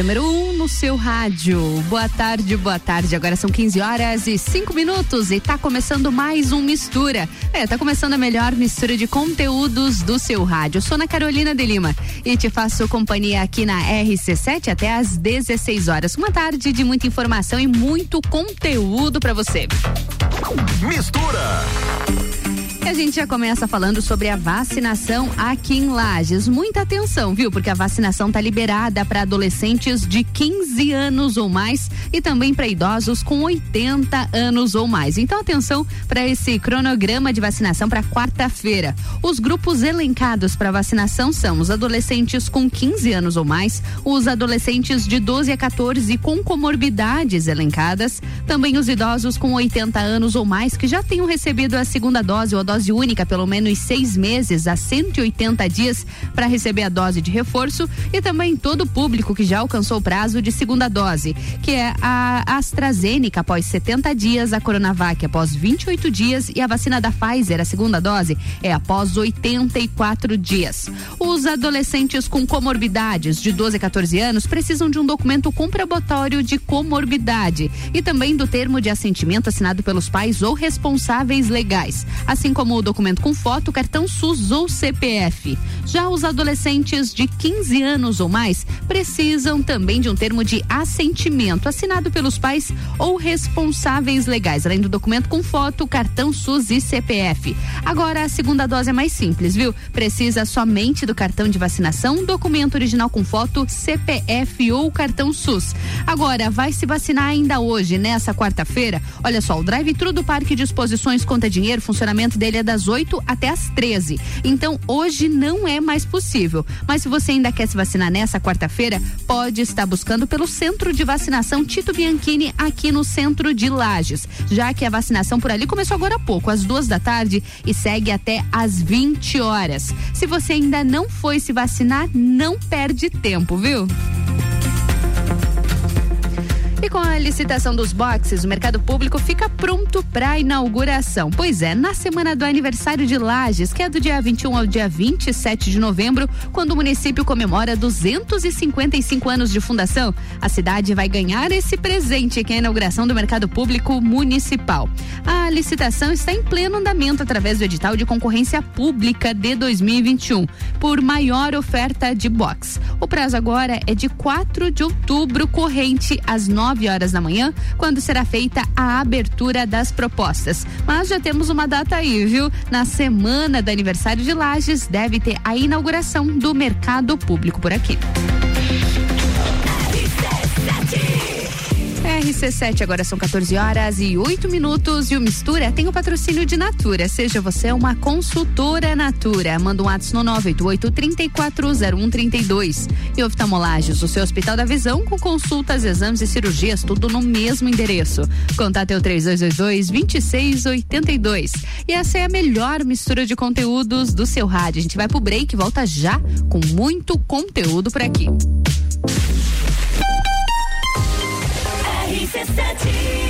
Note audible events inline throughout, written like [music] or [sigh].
número 1 um no seu rádio. Boa tarde, boa tarde. Agora são 15 horas e 5 minutos e tá começando mais um Mistura. É, tá começando a melhor mistura de conteúdos do seu rádio. Eu sou Ana Carolina de Lima e te faço companhia aqui na RC7 até às 16 horas. Uma tarde de muita informação e muito conteúdo para você. Mistura a gente já começa falando sobre a vacinação aqui em Lages. Muita atenção, viu? Porque a vacinação tá liberada para adolescentes de 15 anos ou mais e também para idosos com 80 anos ou mais. Então, atenção para esse cronograma de vacinação para quarta-feira. Os grupos elencados para vacinação são os adolescentes com 15 anos ou mais, os adolescentes de 12 a 14 com comorbidades elencadas, também os idosos com 80 anos ou mais que já tenham recebido a segunda dose ou a dose dose única pelo menos seis meses a 180 dias para receber a dose de reforço e também todo o público que já alcançou o prazo de segunda dose, que é a AstraZeneca após 70 dias, a Coronavac após 28 dias e a vacina da Pfizer, a segunda dose, é após 84 dias. Os adolescentes com comorbidades de 12 a 14 anos precisam de um documento comprobatório de comorbidade e também do termo de assentimento assinado pelos pais ou responsáveis legais, assim como como o documento com foto, cartão SUS ou CPF. Já os adolescentes de 15 anos ou mais precisam também de um termo de assentimento assinado pelos pais ou responsáveis legais, além do documento com foto, cartão SUS e CPF. Agora, a segunda dose é mais simples, viu? Precisa somente do cartão de vacinação, documento original com foto, CPF ou cartão SUS. Agora, vai se vacinar ainda hoje, nessa quarta-feira? Olha só, o drive-thru do Parque de Exposições Conta Dinheiro, funcionamento dele é das 8 até as 13. Então, hoje não é mais possível. Mas se você ainda quer se vacinar nessa quarta-feira, pode estar buscando pelo Centro de Vacinação Tito Bianchini aqui no centro de Lages, já que a vacinação por ali começou agora há pouco, às duas da tarde e segue até às 20 horas. Se você ainda não foi se vacinar, não perde tempo, viu? E com a licitação dos boxes, o mercado público fica pronto para a inauguração. Pois é, na semana do aniversário de Lages, que é do dia 21 ao dia 27 de novembro, quando o município comemora 255 anos de fundação, a cidade vai ganhar esse presente, que é a inauguração do mercado público municipal. A licitação está em pleno andamento através do edital de concorrência pública de 2021, por maior oferta de box. O prazo agora é de 4 de outubro, corrente às 9 9 horas da manhã, quando será feita a abertura das propostas. Mas já temos uma data aí, viu? Na semana do aniversário de Lages, deve ter a inauguração do mercado público por aqui. RC7, agora são 14 horas e 8 minutos e o Mistura tem o patrocínio de Natura. Seja você uma consultora Natura. Manda um ato no 988 340132. E oftalmolagens, o seu Hospital da Visão com consultas, exames e cirurgias, tudo no mesmo endereço. Contate o 3222 2682. E essa é a melhor mistura de conteúdos do seu rádio. A gente vai pro break volta já com muito conteúdo por aqui. RC7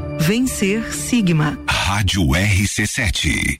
Vencer Sigma. Rádio RC7.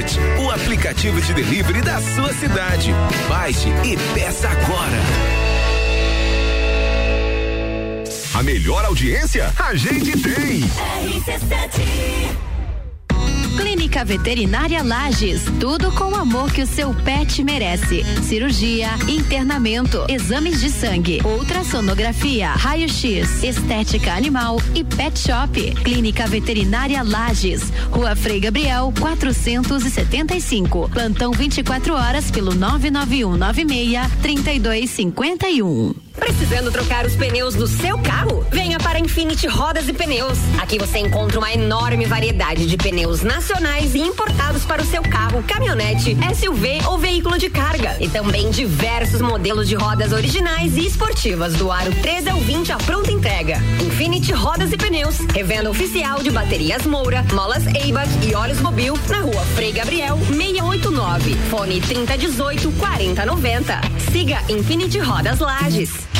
Munch, o aplicativo de delivery da sua cidade. Baixe e peça agora. A melhor audiência a gente tem. RC7 Clínica Veterinária Lages, tudo com o amor que o seu pet merece. Cirurgia, internamento, exames de sangue, ultrassonografia, raio-x, estética animal e pet shop. Clínica Veterinária Lages, Rua Frei Gabriel, 475. Plantão 24 horas pelo 991 96 3251. Precisando trocar os pneus do seu carro? Venha para Infinity Rodas e Pneus. Aqui você encontra uma enorme variedade de pneus nacionais e importados para o seu carro, caminhonete, SUV ou veículo de carga. E também diversos modelos de rodas originais e esportivas do aro 13 ao 20 à pronta entrega. Infinity Rodas e Pneus, revenda oficial de baterias Moura, molas Eibach e óleos Mobil na rua Frei Gabriel 689. Fone 3018 4090. Siga Infinity Rodas Lages.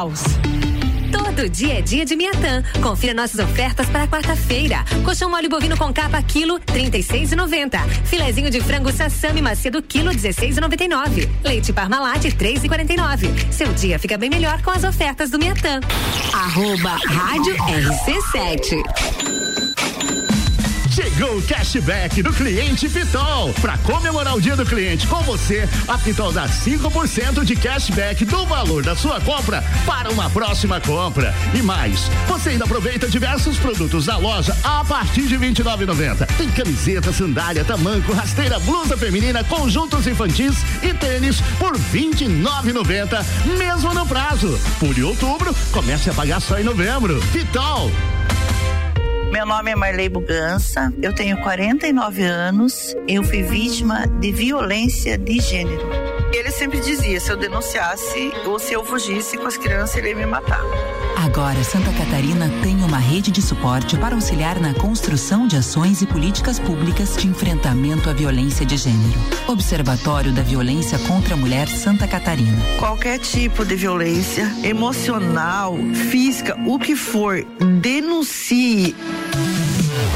Todo dia é dia de Miatã. Confira nossas ofertas para quarta-feira. Colchão mole bovino com capa quilo 36,90. Filezinho de frango sassami macedo quilo 16,99. Leite Parmalat 3,49. Seu dia fica bem melhor com as ofertas do Miatã. Arroba Rádio RC7. O cashback do cliente Pitol. Para comemorar o dia do cliente com você, a Pitol dá 5% de cashback do valor da sua compra para uma próxima compra. E mais, você ainda aproveita diversos produtos da loja a partir de R$ 29,90. Tem camiseta, sandália, tamanco, rasteira, blusa feminina, conjuntos infantis e tênis por R$ 29,90, mesmo no prazo. Por outubro, comece a pagar só em novembro. Pitol. Meu nome é Marley Bugança, eu tenho 49 anos, eu fui vítima de violência de gênero. Ele sempre dizia: se eu denunciasse ou se eu fugisse com as crianças, ele ia me matar. Agora, Santa Catarina tem uma rede de suporte para auxiliar na construção de ações e políticas públicas de enfrentamento à violência de gênero. Observatório da Violência contra a Mulher Santa Catarina. Qualquer tipo de violência, emocional, física, o que for, denuncie.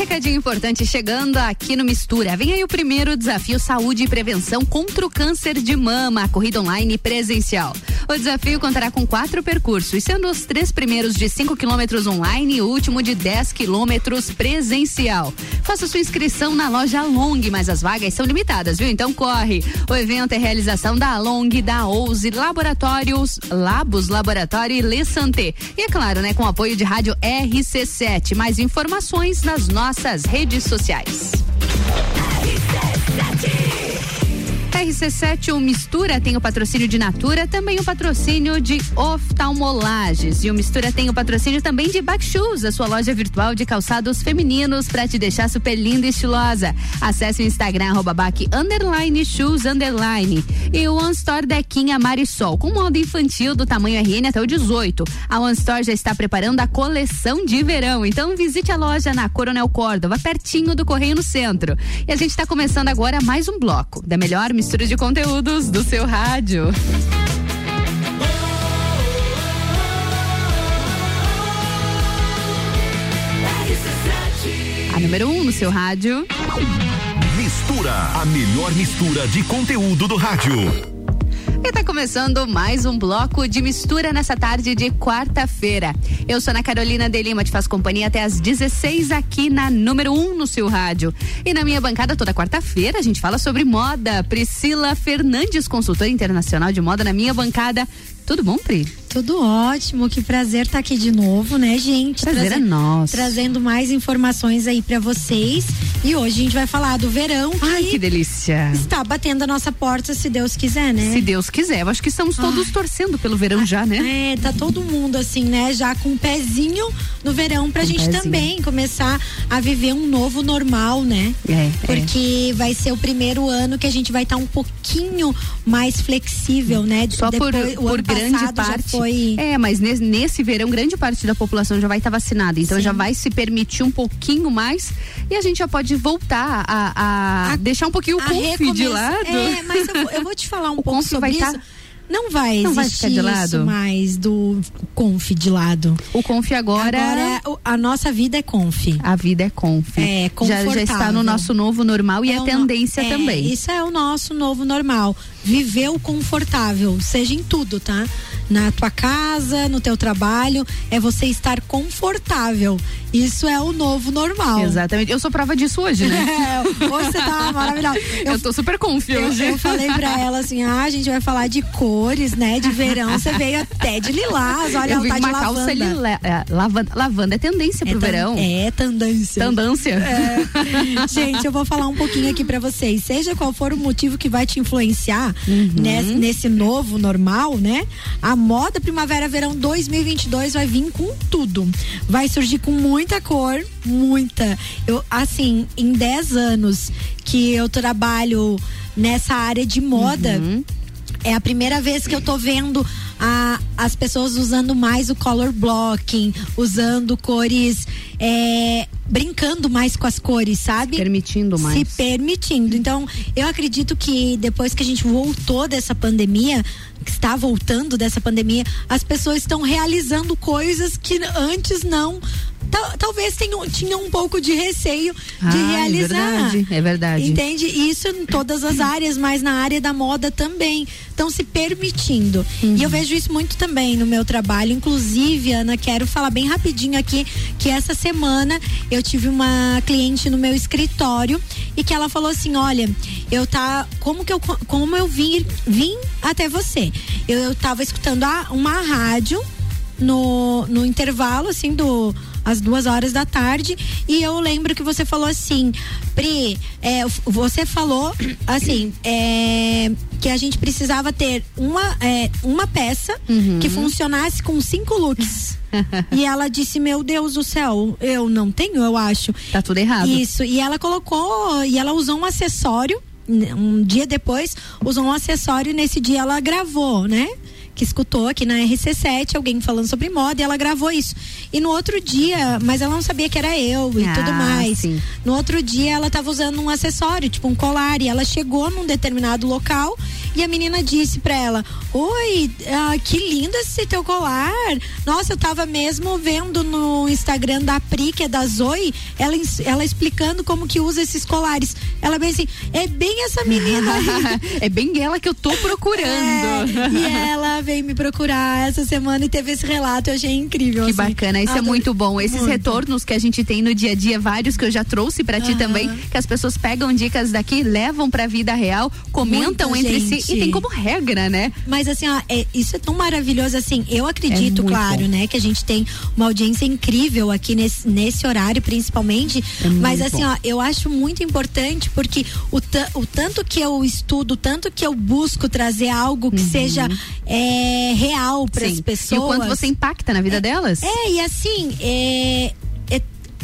Recadinho importante chegando aqui no Mistura. Vem aí o primeiro desafio Saúde e Prevenção contra o Câncer de Mama, corrida online presencial. O desafio contará com quatro percursos, sendo os três primeiros de 5 quilômetros online e o último de 10 quilômetros presencial. Faça sua inscrição na loja Long, mas as vagas são limitadas, viu? Então corre. O evento é realização da Long, da Ouse, Laboratórios, Labos Laboratório e Le Santé. E é claro, né, com apoio de rádio RC7. Mais informações nas nossas redes sociais. RC7. RC7 o Mistura tem o patrocínio de Natura, também o patrocínio de oftalmolages. E o Mistura tem o patrocínio também de Backshoes, a sua loja virtual de calçados femininos para te deixar super linda e estilosa. Acesse o Instagram arroba back, underline shoes underline. E o One Store Dequinha Marisol, com moda infantil do tamanho RN até o 18. A One Store já está preparando a coleção de verão, então visite a loja na Coronel Córdova, pertinho do Correio no Centro. E a gente está começando agora mais um bloco da melhor mistura de conteúdos do seu rádio. A número 1 um no seu rádio. Mistura, a melhor mistura de conteúdo do rádio. E tá começando mais um bloco de mistura nessa tarde de quarta-feira. Eu sou Ana Carolina de Lima, te faço companhia até às 16 aqui na número 1 um no seu rádio. E na minha bancada toda quarta-feira a gente fala sobre moda. Priscila Fernandes, consultora internacional de moda na minha bancada. Tudo bom, Pri? Tudo ótimo, que prazer estar tá aqui de novo, né, gente? Prazer Traze... é nosso. Trazendo mais informações aí para vocês. E hoje a gente vai falar do verão. Que Ai, que delícia. Está batendo a nossa porta, se Deus quiser, né? Se Deus quiser. Eu acho que estamos todos Ai. torcendo pelo verão já, né? É, tá todo mundo assim, né? Já com um pezinho no verão pra um gente pezinho. também começar a viver um novo normal, né? É. é. Porque é. vai ser o primeiro ano que a gente vai estar tá um pouquinho mais flexível, né? Só Depois, por, por grande parte foi. É, mas nesse, nesse verão, grande parte da população já vai estar tá vacinada. Então Sim. já vai se permitir um pouquinho mais e a gente já pode voltar a, a, a deixar um pouquinho o conf de lado. É, mas eu, eu, vou te falar [laughs] um pouco sobre isso. Tá não vai não existir vai de lado. mais do conf de lado. O conf agora. Agora a nossa vida é conf. A vida é conf. É, já, já está no nosso novo normal e é, é tendência é, também. Isso é o nosso novo normal. Viver o confortável, seja em tudo, tá? Na tua casa, no teu trabalho, é você estar confortável. Isso é o novo normal. Exatamente. Eu sou prova disso hoje, né? [laughs] É, hoje você tá maravilhosa. Eu, eu tô super confiante hoje. Eu, falei pra ela assim: ah, a gente vai falar de cores, né? De verão. Você veio até de lilás. Olha, eu vi tá de calça lavanda. é, lavanda. Lavanda é tendência pro é verão. É tendência. Tendência. É. gente, eu vou falar um pouquinho aqui pra vocês. Seja qual for o motivo que vai te influenciar uhum. nesse, nesse novo normal, né? A moda Primavera-Verão 2022 vai vir com tudo. Vai surgir com muita cor, muita. Eu, assim, em 10 anos que eu trabalho nessa área de moda, uhum. é a primeira vez que eu tô vendo a, as pessoas usando mais o color blocking, usando cores. É, brincando mais com as cores, sabe? Se permitindo mais. Se permitindo. Então, eu acredito que depois que a gente voltou dessa pandemia, que está voltando dessa pandemia, as pessoas estão realizando coisas que antes não talvez tenham, tinham um pouco de receio de ah, é realizar. É verdade, é verdade. Entende? Isso em todas as áreas, mas na área da moda também. Estão se permitindo. Uhum. E eu vejo isso muito também no meu trabalho. Inclusive, Ana, quero falar bem rapidinho aqui que essa semana eu tive uma cliente no meu escritório e que ela falou assim: olha, eu tá. Como que eu como eu vim, vim até você? Eu, eu tava escutando a, uma rádio no, no intervalo, assim, do às duas horas da tarde. E eu lembro que você falou assim, Pri, é, você falou [clears throat] assim, é, que a gente precisava ter uma, é, uma peça uhum. que funcionasse com cinco looks. [laughs] e ela disse: Meu Deus do céu, eu não tenho, eu acho. Tá tudo errado. Isso. E ela colocou, e ela usou um acessório. Um dia depois, usou um acessório e nesse dia ela gravou, né? que escutou aqui na RC7 alguém falando sobre moda e ela gravou isso. E no outro dia, mas ela não sabia que era eu e ah, tudo mais. Sim. No outro dia ela estava usando um acessório, tipo um colar, e ela chegou num determinado local e a menina disse para ela: Oi, ah, que lindo esse teu colar. Nossa, eu tava mesmo vendo no Instagram da Pri, que é da Zoe, ela, ela explicando como que usa esses colares. Ela bem assim, é bem essa menina. [laughs] é bem ela que eu tô procurando. É, e ela veio me procurar essa semana e teve esse relato, eu achei incrível. Que assim. bacana, isso é muito bom. Esses muito. retornos que a gente tem no dia a dia, vários que eu já trouxe para ti também, que as pessoas pegam dicas daqui, levam pra vida real, comentam Muita entre gente. si e tem como regra, né? Mas assim, ó, é, isso é tão maravilhoso assim. Eu acredito, É claro, bom. né, que a gente tem uma audiência incrível aqui nesse, nesse horário, principalmente. É mas assim, bom. ó, eu acho muito importante porque o, o tanto que eu estudo, o tanto que eu busco trazer algo que seja é, real para as Uhum. Pessoas. E o quanto você impacta na vida delas? É, e assim,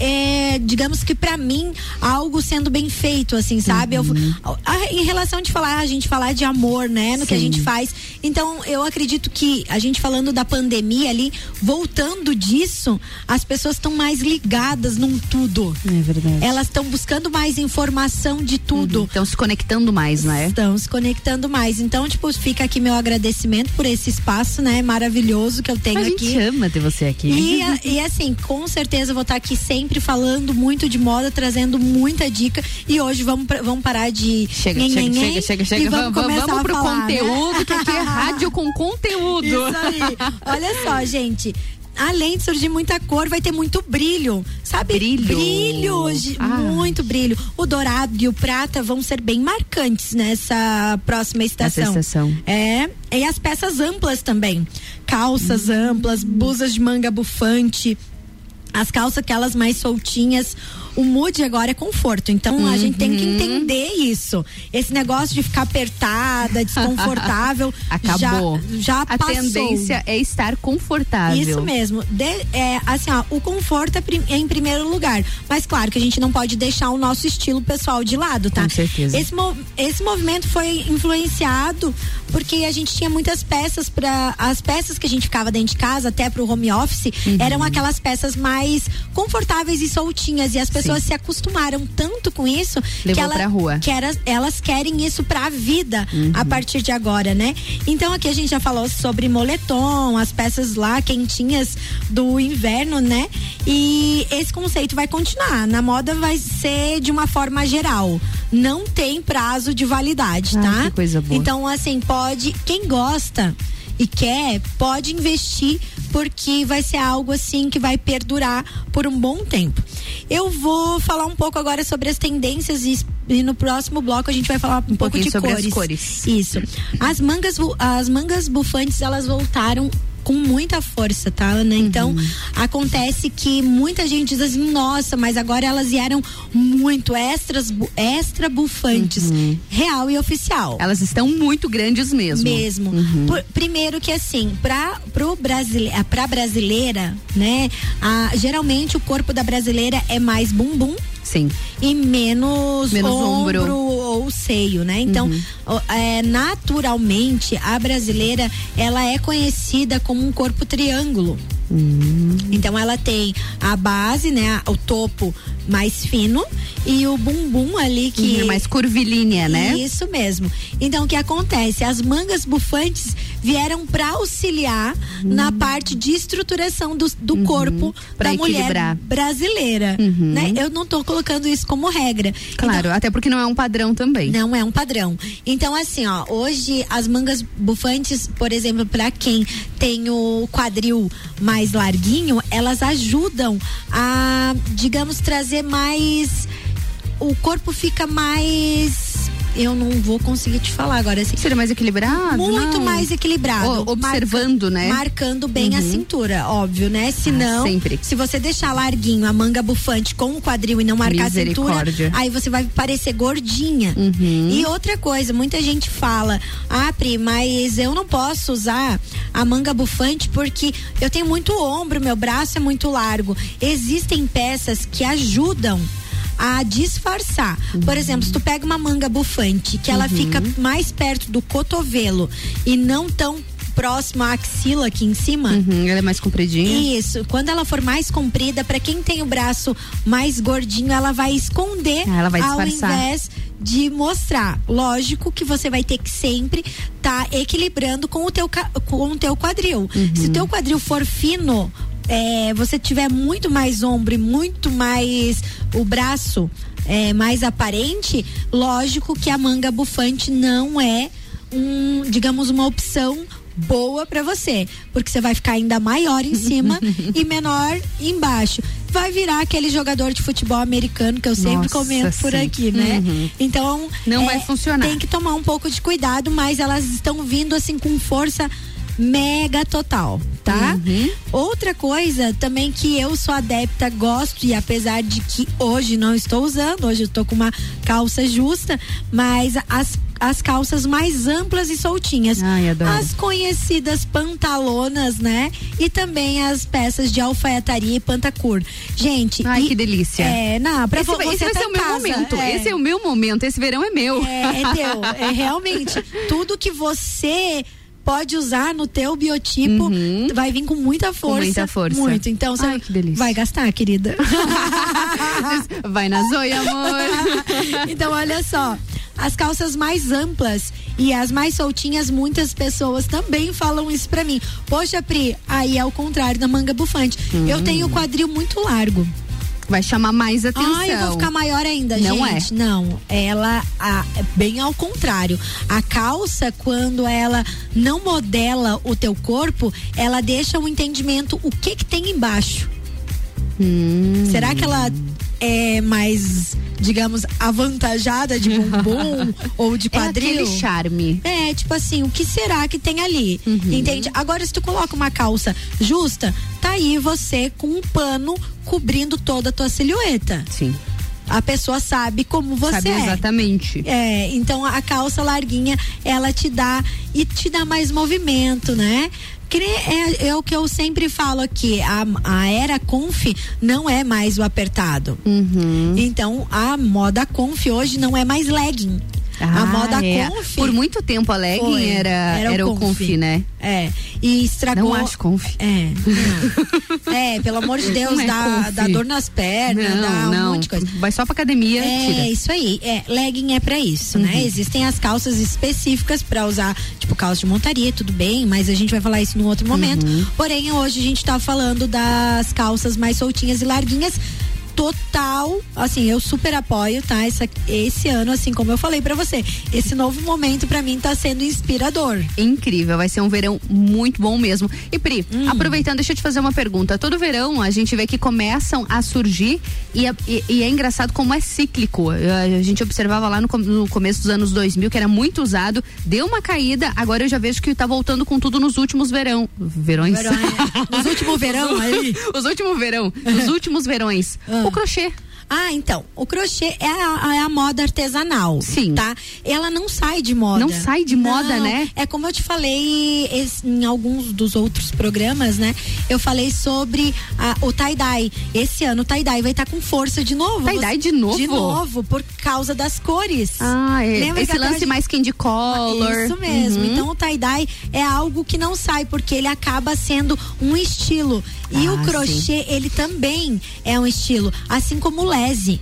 é. digamos que pra mim algo sendo bem feito assim sabe Eu- Uhum. a- em relação de falar a gente falar de amor né no que a Sim. gente faz então eu acredito que a gente falando da pandemia ali voltando disso as pessoas estão mais ligadas num tudo é verdade elas estão buscando mais informação de tudo Estão se conectando mais, né? Estão se conectando mais. Então, tipo, fica aqui meu agradecimento por esse espaço, né? Maravilhoso que eu tenho A gente aqui. ama ter você aqui. E, e assim, com certeza eu vou estar aqui sempre falando muito de moda, trazendo muita dica. E hoje vamos, pra- vamos parar de. Chega, nhen, chega, nhen, chega, nhen, chega, e chega. Vamos, Vamos, começar vamos pro falar, né? conteúdo, que aqui é [laughs] rádio com conteúdo. Isso aí. Olha só, gente. Além de surgir muita cor, vai ter muito brilho, sabe? Brilho. Brilho, gi- Ah. muito brilho. O dourado e o prata vão ser bem marcantes nessa próxima estação. Nessa estação. É, e as peças amplas também. Calças Hum. amplas, blusas de manga bufante, as calças aquelas mais soltinhas. O mood agora é conforto. Então a gente tem que Uhum. entender isso. Esse negócio de ficar apertada, desconfortável, [laughs] Acabou. já, já A passou. tendência é estar confortável. Isso mesmo. De- é, assim, ó, o conforto é, prim- é em primeiro lugar. Mas claro que a gente não pode deixar o nosso estilo pessoal de lado, tá? Com certeza. Esse, esse movimento foi influenciado porque a gente tinha muitas peças para as peças que a gente ficava dentro de casa, até pro home office, Uhum. eram aquelas peças mais confortáveis e soltinhas. E as pessoas se acostumaram tanto com isso que, Levou ela, pra rua. que elas, elas querem isso pra vida Uhum. a partir de agora, né? Então aqui a gente já falou sobre moletom, as peças lá quentinhas do inverno, né? E esse conceito vai continuar. Na moda vai ser de uma forma geral. Não tem prazo de validade, Ah, tá? que coisa boa. Então, assim, pode. Quem gosta e quer, pode investir, porque vai ser algo assim que vai perdurar por um bom tempo. Eu vou falar um pouco agora sobre as tendências e, e no próximo bloco a gente vai falar um, pouco pouquinho de cores. cores. Isso. As mangas, as mangas bufantes, elas voltaram com muita força, tá, Ana? Então, Uhum. acontece que muita gente diz assim, nossa, mas agora elas vieram muito extras, extra bufantes. Uhum. Real e oficial. Elas estão muito grandes mesmo. Mesmo. Uhum. Por- primeiro que assim, pra, pro brasile, pra brasileira, né? A, geralmente o corpo da brasileira é mais bumbum Sim. e menos, Menos ombro. ombro ou seio, né? Então, Uhum. é, naturalmente, a brasileira, ela é conhecida como um corpo triângulo. Hum. Então ela tem a base, né, o topo mais fino e o bumbum ali que Uhum, mais curvilínea, né? Isso mesmo. Então o que acontece? As mangas bufantes vieram para auxiliar na parte de estruturação do, do corpo Uhum. Pra da mulher equilibrar. brasileira, Uhum. né? Eu não tô colocando isso como regra. Claro, até porque não é um padrão também. Não é um padrão. Então, assim, ó, hoje as mangas bufantes, por exemplo, para quem tem o quadril mais larguinho, elas ajudam a, digamos, trazer mais. O corpo fica mais. Eu não vou conseguir te falar agora. Assim, Seria mais equilibrado? muito Não. mais equilibrado. O- observando, né? Marcando bem a Uhum. cintura, óbvio, né? Se não, sempre. se você deixar larguinho a manga bufante com o quadril e não marcar a cintura, aí você vai parecer gordinha. Uhum. E outra coisa, muita gente fala, ah, Pri, mas eu não posso usar a manga bufante porque eu tenho muito ombro, meu braço é muito largo. Existem peças que ajudam a disfarçar. Por exemplo, se tu pega uma manga bufante, que ela Uhum. fica mais perto do cotovelo e não tão próximo à axila aqui em cima, Uhum, ela é mais compridinha. isso, quando ela for mais comprida, pra quem tem o braço mais gordinho, ela vai esconder Ah, ela vai ao invés de mostrar. Lógico que você vai ter que sempre estar equilibrando com o teu com o teu quadril. Uhum. Se o teu quadril for fino, é, você tiver muito mais ombro e muito mais o braço é, mais aparente, lógico que a manga bufante não é um, digamos, uma opção boa pra você, porque você vai ficar ainda maior em cima [laughs] e menor embaixo. vai virar aquele jogador de futebol americano que eu sempre Nossa, comento por sim. aqui, né? Uhum. Então. Não vai funcionar. Tem que tomar um pouco de cuidado, mas elas estão vindo assim com força mega total, tá? Uhum. Outra coisa também que eu sou adepta, gosto e apesar de que hoje não estou usando, hoje eu tô com uma calça justa, mas as as calças mais amplas e soltinhas. Ai. As conhecidas pantalonas, né? E também as peças de alfaiataria e pantacur. Gente, Ai, e- que delícia. É, não, pra esse vo- esse vai tá ser o meu casa, momento. é. Esse é o meu momento. Esse verão é meu. É, é teu. É realmente. [laughs] Tudo que você pode usar no teu biotipo vai vir com muita força. Uhum. muita força. Muito. Então você Ai, que delícia. vai gastar, querida. [laughs] Vai na zoia, amor. [laughs] então, olha só. As calças mais amplas e as mais soltinhas, muitas pessoas também falam isso pra mim. Poxa, Pri, aí é o contrário da manga bufante. Hum. Eu tenho o quadril muito largo. Vai chamar mais atenção. Ah, eu vou ficar maior ainda, Não gente. Não, ela a- é bem ao contrário. A calça, quando ela não modela o teu corpo, ela deixa um entendimento o que que tem embaixo. Hum. Será que ela é mais, digamos, avantajada de bumbum [laughs] ou de É quadril? aquele charme. É, tipo assim, o que será que tem ali? Uhum. Entende? Agora, se tu coloca uma calça justa, tá aí você com um pano cobrindo toda a tua silhueta. Sim. A pessoa sabe como você Sabe é. exatamente. É, então a calça larguinha, ela te dá e te dá mais movimento, né? É, é o que eu sempre falo aqui, a, a era conf não é mais o apertado. Uhum. Então a moda conf hoje não é mais legging. A Ah, moda é. conf Por muito tempo a legging Foi, era, era, o conf, né? É. E estragou. Não acho conf. É. não. [laughs] é, pelo amor de Deus, é dá, dá dor nas pernas, Não, dá um não. monte de coisa. Vai só pra academia, É, tira. isso aí. É, legging é pra isso, né? Uhum. Existem as calças específicas pra usar, tipo calça de montaria, tudo bem, mas a gente vai falar isso num outro momento. Uhum. Porém, hoje a gente tá falando das calças mais soltinhas e larguinhas. Total, assim, eu super apoio, tá? Essa, esse ano, assim como eu falei pra você, esse novo momento pra mim tá sendo inspirador. Incrível, vai ser um verão muito bom mesmo. E Pri, Hum. aproveitando, deixa eu te fazer uma pergunta. Todo verão a gente vê que começam a surgir e, é- e- e é engraçado como é cíclico. A, gente observava lá no, no começo dos anos 2000 que era muito usado, deu uma caída, agora eu já vejo que tá voltando com tudo nos últimos verão. Verões? Verão, é. Nos últimos verão [laughs] aí. Os últimos verão, os últimos verões. O crochê. Ah, então, o crochê é a, é a moda artesanal. Sim. Tá? Ela não sai de moda. Não sai de moda, Não, né? É como eu te falei em alguns dos outros programas, né? Eu falei sobre a- o tie-dye. Esse ano o tie-dye vai estar com força de novo. Tie-dye de novo? De novo, por causa das cores. Ah, é. Lembra esse lance de- mais candy color. Isso mesmo. Uhum. Então o tie-dye é algo que não sai, porque ele acaba sendo um estilo. E Ah, o crochê, ele também é um estilo, assim como o lese.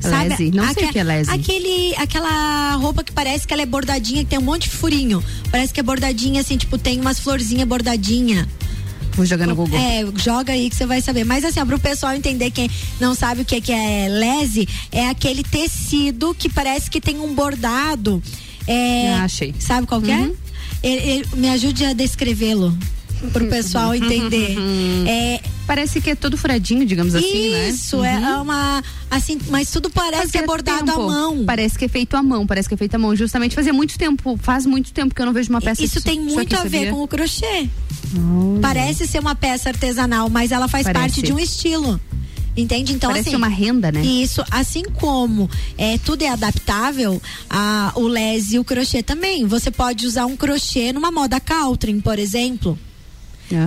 Sabe? Lese? Não sei Aque- o que é lese. Aquele, aquela roupa que parece que ela é bordadinha, que tem um monte de furinho. Parece que é bordadinha, assim, tipo, tem umas florzinhas bordadinha. Vou jogar no Google. É, joga aí que você vai saber. Mas assim, ó, pro pessoal entender quem não sabe o que, que é lese, é aquele tecido que parece que tem um bordado. É, Ah, achei. Sabe qual que é? Uhum. Ele- ele- me ajude a descrevê-lo pro pessoal [laughs] entender. É, Parece que é todo furadinho, digamos assim, né? isso, é Uhum. uma. Assim, mas tudo parece que é bordado tempo. à mão. Parece que é feito à mão, parece que é feito à mão. Justamente fazia muito tempo, faz muito tempo que eu não vejo uma peça Isso disso- tem muito aqui, a ver sabia? com o crochê. Parece ser uma peça artesanal, mas ela faz Parece. parte de um estilo. Entende? Então, Parece assim. uma renda, né? Isso, assim como é, tudo é adaptável, a, o lese e o crochê também. Você pode usar um crochê numa moda Caltrin, por exemplo.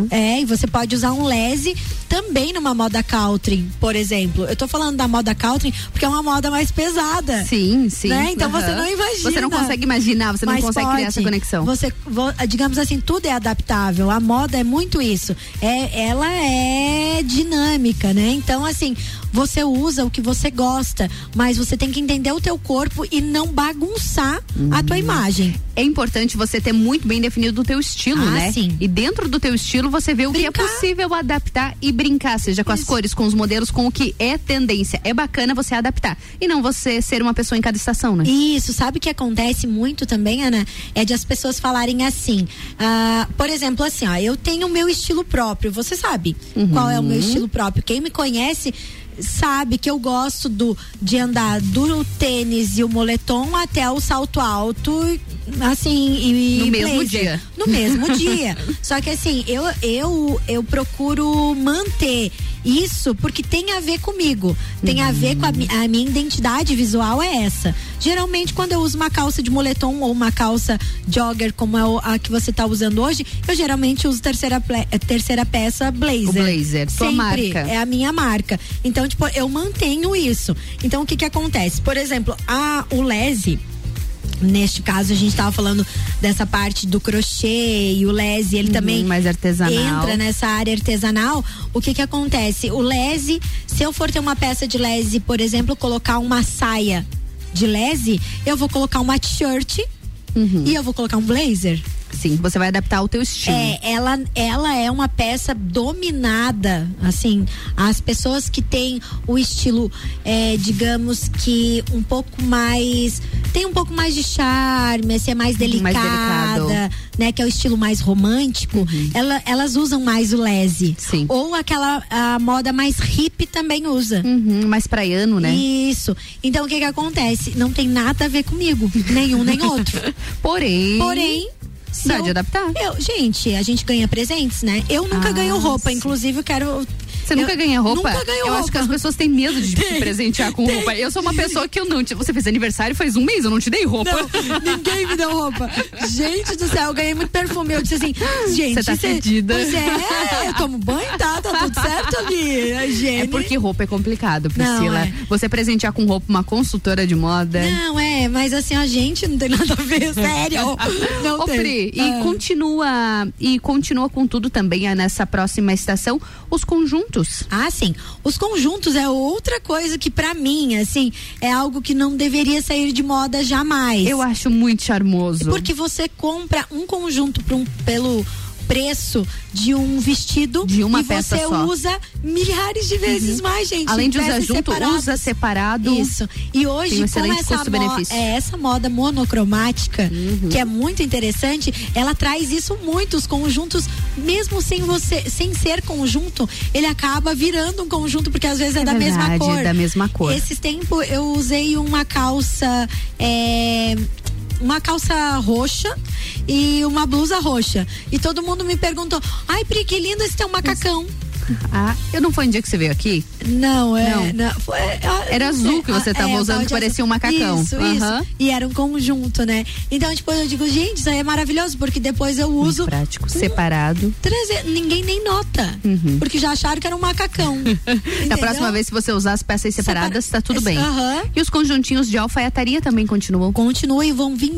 É, e você pode usar um lese também numa moda Caltrin, por exemplo. Eu tô falando da moda Caltrin porque é uma moda mais pesada. Sim, sim. Né? Então Aham. você não imagina. Você não consegue imaginar, você não Mas consegue pode. criar essa conexão. Você, vo- digamos assim, tudo é adaptável. A moda é muito isso. É, ela é dinâmica, né? Então, assim, você usa o que você gosta, mas você tem que entender o teu corpo e não bagunçar a Uhum. tua imagem. É importante você ter muito bem definido o teu estilo, Ah, né? sim. E dentro do teu estilo estilo, você vê o brincar. que é possível adaptar e brincar, seja com Isso. as cores, com os modelos, com o que é tendência. É bacana você adaptar. E não você ser uma pessoa em cada estação, né? Isso, sabe o que acontece muito também, Ana? É de as pessoas falarem assim. Uh, por exemplo, assim, ó, eu tenho o meu estilo próprio. Você sabe uhum. qual é o meu estilo próprio. Quem me conhece sabe que eu gosto do de andar do tênis e o moletom até o salto alto assim e no mesmo dia. No mesmo [laughs] dia. Só que assim eu eu eu procuro manter isso porque tem a ver comigo. Tem uhum. a ver com a, a, minha identidade visual é essa. Geralmente quando eu uso uma calça de moletom ou uma calça jogger como é a que você está usando hoje eu geralmente uso terceira terceira peça blazer. O blazer. Sua Sempre. marca. É a minha marca. Então tipo eu mantenho isso então o que que acontece por exemplo a o lese Neste caso, a gente estava falando dessa parte do crochê e o lese, ele uhum, também mais artesanal. entra nessa área artesanal. O que que acontece? O lese, se eu for ter uma peça de lese, por exemplo, colocar uma saia de lese, eu vou colocar uma t-shirt uhum. e eu vou colocar um blazer. Sim, você vai adaptar o teu estilo. É, ela, ela é uma peça dominada, assim, as pessoas que têm o estilo, é, digamos que um pouco mais, tem um pouco mais de charme, assim, é mais delicada, mais né, que é o estilo mais romântico, uhum. ela, elas usam mais o lese. Sim. Ou aquela a moda mais hip também usa. Uhum, mais praiano, né? Isso. Então o que que acontece? Não tem nada a ver comigo, nenhum nem outro. [laughs] Porém, Porém, Dá de adaptar. Eu, gente, a gente ganha presentes, né? Eu nunca ah, ganho roupa, sim. inclusive eu quero você nunca ganha roupa? Nunca ganho eu roupa. acho que as pessoas têm medo de [laughs] se presentear com roupa. Eu sou uma pessoa que eu não. Você fez aniversário faz um mês, eu não te dei roupa. Não, ninguém me deu roupa. Gente do céu, eu ganhei muito perfume. Eu disse assim, gente. Você tá fedida. Pois é, eu tomo banho, tá? Tá tudo certo ali. Higiene. É porque roupa é complicado, Priscila. Não, é. Você presentear com roupa uma consultora de moda. Não, é, mas assim, a gente não tem nada a ver, sério. [laughs] Não Ô, tem. Pri, e ah. continua e continua com tudo também nessa próxima estação, os conjuntos. Ah, sim. Os conjuntos é outra coisa que para mim, assim, é algo que não deveria sair de moda jamais. Eu acho muito charmoso. Porque você compra um conjunto um, pelo preço de um vestido de uma e peça você só. usa milhares de vezes uhum. mais, gente. Além de usar junto, separadas. usa separado. Isso. E hoje, um como essa, mo é, essa moda monocromática, uhum. que é muito interessante, ela traz isso muito. Os conjuntos, mesmo sem você, sem ser conjunto, ele acaba virando um conjunto, porque às vezes é, é da verdade, mesma cor. da mesma cor. Esses tempos eu usei uma calça. É, uma calça roxa e uma blusa roxa. E todo mundo me perguntou: ai, Pri, que lindo esse teu macacão. Ah, eu não foi um dia que você veio aqui? Não, é. Não. não foi, era azul que você estava é, usando, que parecia um macacão. Isso, uhum. isso. E era um conjunto, né? Então, tipo, eu digo, gente, isso aí é maravilhoso, porque depois eu uso. Muito prático, um, separado. Trazer, ninguém nem nota. Uhum. Porque já acharam que era um macacão. [laughs] Na próxima vez, se você usar as peças separadas, Separa... tá tudo bem. Uhum. E os conjuntinhos de alfaiataria também continuam? Continuam e vão vir,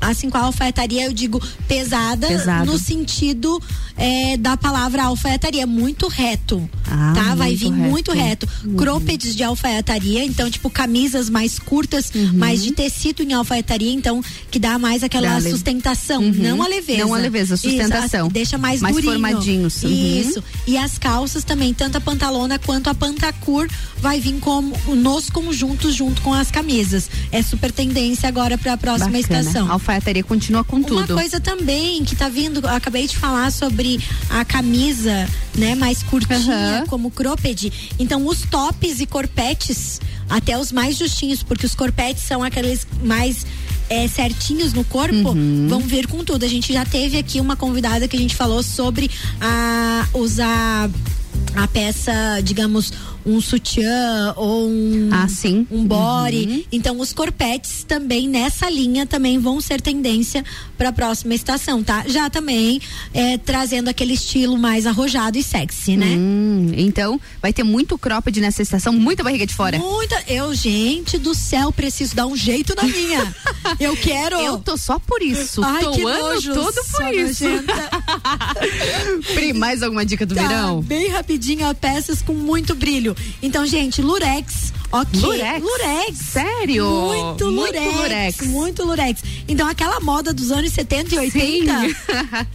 assim, com a alfaiataria, eu digo, pesada, Pesado. no sentido é, da palavra alfaiataria, muito reto. Ah, tá? Vai vir reto. muito reto. Uhum. Croppeds de alfaiataria, então, tipo, camisas mais curtas, uhum. mais de tecido em alfaiataria, então, que dá mais aquela dá sustentação, uhum. não a leveza. Não a leveza, sustentação. Isso, deixa mais, mais durinho. formadinhos. Uhum. Isso. E as calças também, tanto a pantalona quanto a pantacur vai vir como nos conjuntos junto com as camisas. É super tendência agora para a próxima Bacana. estação. A alfaiataria continua com tudo. Uma coisa também que tá vindo, acabei de falar sobre a camisa, né, mais curtinha, uhum. como cropped. Então, os tops e corpetes, até os mais justinhos, porque os corpetes são aqueles mais é, certinhos no corpo, uhum. vão vir com tudo. A gente já teve aqui uma convidada que a gente falou sobre a usar a peça, digamos, um sutiã ou um, ah, sim. um body. Uhum. Então os corpetes também nessa linha também vão ser tendência para a próxima estação, tá? Já também é, trazendo aquele estilo mais arrojado e sexy, né? Hum, então vai ter muito cropped nessa estação, muita barriga de fora. Muita. Eu, gente do céu, preciso dar um jeito na minha. [laughs] Eu quero. Eu tô só por isso. Ai, tô que ano nojo, todo por isso. [laughs] Pri, mais alguma dica do tá, verão? Bem rapidinho, ó, peças com muito brilho. Então, gente, lurex Ok. Lurex? Lurex. Sério? Muito, Muito lurex, lurex. Muito lurex. Então aquela moda dos anos 70 e 80.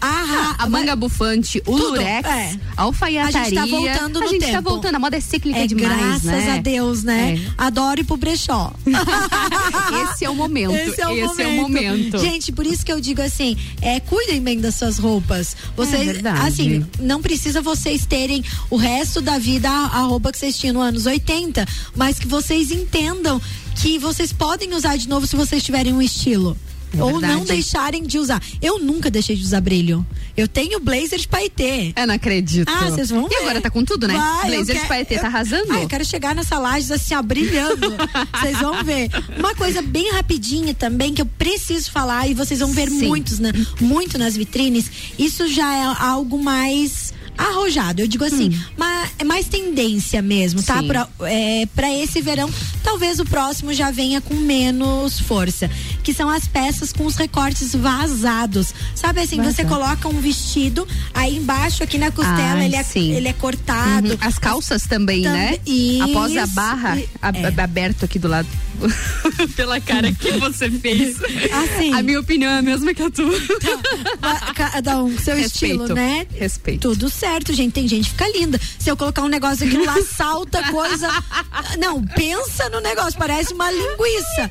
Ah, a manga bufante, o Tudo, lurex, é. a alfaiataria. A gente tá voltando no A gente tá tempo. voltando, a moda é cíclica É, demais, graças né? a Deus, né? Adoro ir pro brechó. [laughs] Esse é o momento. Esse é o, Esse momento. é o momento. Gente, por isso que eu digo assim, é, cuidem bem das suas roupas. Vocês, É assim, não precisa vocês terem o resto da vida a, a roupa que vocês tinham nos anos 80, mas que vocês entendam que vocês podem usar de novo se vocês tiverem um estilo. É Ou não deixarem de usar. Eu nunca deixei de usar brilho. Eu tenho blazer de paetê. Eu não acredito. Ah, vocês vão E ver. agora tá com tudo, né? Vai, Blazer de quero- paetê, tá eu- arrasando? Ah, eu quero chegar nessa laje assim, ó, brilhando. [laughs] Vocês vão ver. Uma coisa bem rapidinha também que eu preciso falar e vocês vão ver Sim. muitos, né? Muito nas vitrines. Isso já é algo mais arrojado. Eu digo assim, ma- é mais tendência mesmo, tá? Hum. Pra, é, pra esse verão, talvez o próximo já venha com menos força. Que são as peças com os recortes vazados. Sabe assim, você Vazado. coloca um vestido, aí embaixo aqui na costela Ai, ele, é, ele é cortado. Uhum. As calças também, né? Também- Após a Isso. barra E- a- é. aberto aqui do lado. [laughs] Pela cara que você fez. [laughs] Assim. A minha opinião é a mesma que a tua. Ca- Cada um com seu Respeito. estilo, né? Respeito. Tudo certo, gente. Tem gente que fica linda. Se eu colocar um negócio aqui lá, salta coisa. Não, pensa no negócio, parece uma linguiça.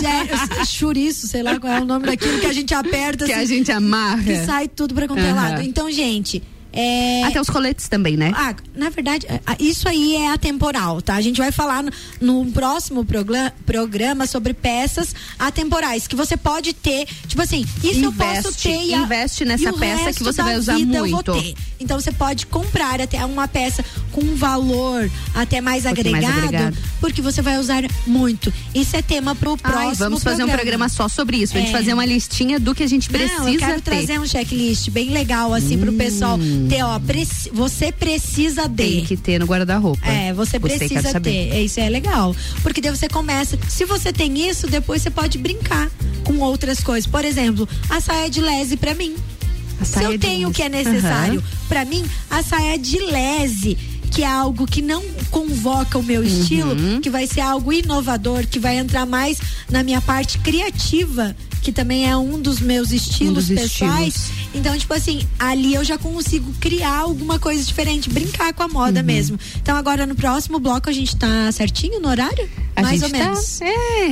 Gé- Chouriço, sei lá qual é o nome daquilo que a gente aperta. Que assim, a gente amarra. Que sai tudo pra quanto é lado. Então, gente. É... Até os coletes também, né? Ah, na verdade, ah, isso aí é atemporal, tá? A gente vai falar no, no próximo programa, programa sobre peças atemporais, que você pode ter, tipo assim, isso eu posso Investe, ter e a- investe nessa peça que você vai usar vida eu vou muito. ter. Então você pode comprar até uma peça com um valor até mais, pouquinho mais agregado, agregado. porque você vai usar muito. Isso é tema pro Ai, próximo vamos fazer um programa só sobre isso. A gente É. fazer uma listinha do que a gente precisa não, eu quero ter. trazer um checklist bem legal assim pro pessoal ter, ó, preci- você precisa de. Tem que ter no guarda-roupa. É, você Gostei, precisa ter. É, Isso é legal. Porque daí você começa. Se você tem isso, depois você pode brincar com outras coisas. Por exemplo, a saia de lese pra mim. Se eu tenho o que é necessário, Aham. pra mim, a saia de lese. Que é algo que não convoca o meu Uhum. estilo, que vai ser algo inovador, que vai entrar mais na minha parte criativa, que também é um dos meus estilos dos pessoais. estilos. Então, tipo assim, ali eu já consigo criar alguma coisa diferente, brincar com a moda Uhum. mesmo. Então, agora no próximo bloco a gente tá certinho no horário? A Mais ou tá- menos. é, a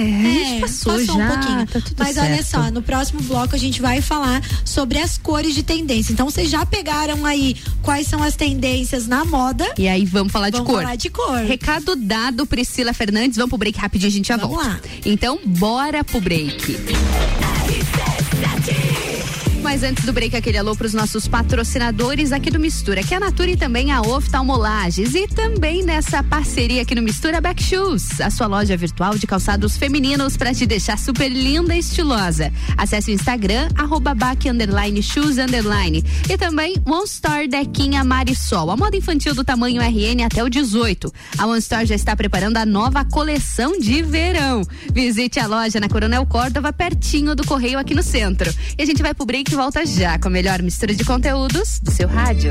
gente passou já, um pouquinho. tá Mas olha certo. só, no próximo bloco a gente vai falar sobre as cores de tendência. Então, vocês já pegaram aí quais são as tendências na moda? E aí vamos falar Vamos de cor. falar de cor. Recado dado, Priscila Fernandes. Vamos pro break rapidinho, a gente já Vamos volta. lá. Então, bora pro break. He says that he Mas antes do break, aquele alô pros nossos patrocinadores aqui do Mistura, que é a Natura e também a Oftalmolages. E também nessa parceria aqui no Mistura Back Shoes, a sua loja virtual de calçados femininos para te deixar super linda e estilosa. Acesse o Instagram, arroba back underline shoes underline. E também One Store Dequinha Marisol, a moda infantil do tamanho RN até o 18. A One Store já está preparando a nova coleção de verão. Visite a loja na Coronel Córdova, pertinho do Correio aqui no centro. E a gente vai pro break volta já com a melhor mistura de conteúdos do seu rádio.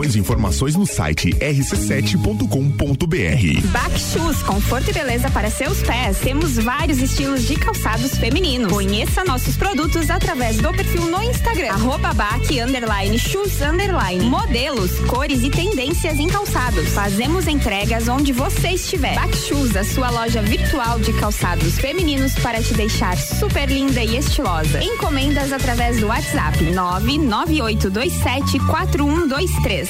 e informações no site rc7.com.br. Back Shoes, conforto e beleza para seus pés. Temos vários estilos de calçados femininos. Conheça nossos produtos através do perfil no Instagram, arroba back, underline, shoes, underline. Modelos, cores e tendências em calçados. Fazemos entregas onde você estiver. Back Shoes, a sua loja virtual de calçados femininos para te deixar super linda e estilosa. Encomendas através do WhatsApp 998274123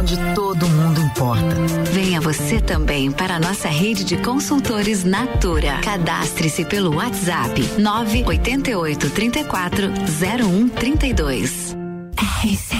Onde todo mundo importa. Venha você também para a nossa rede de consultores Natura. Cadastre-se pelo WhatsApp 988 34 0132. RC7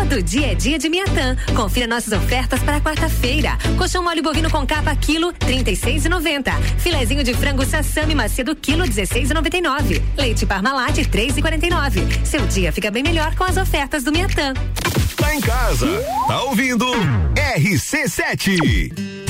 Todo dia é dia de Miatã. Confira nossas ofertas para quarta-feira. Colchão mole bovino com capa quilo 36,90. Filezinho de frango sassami macio quilo 16,99. Leite Parmalat 3,49. Seu dia fica bem melhor com as ofertas do Miatã. Tá em casa, tá ouvindo RC7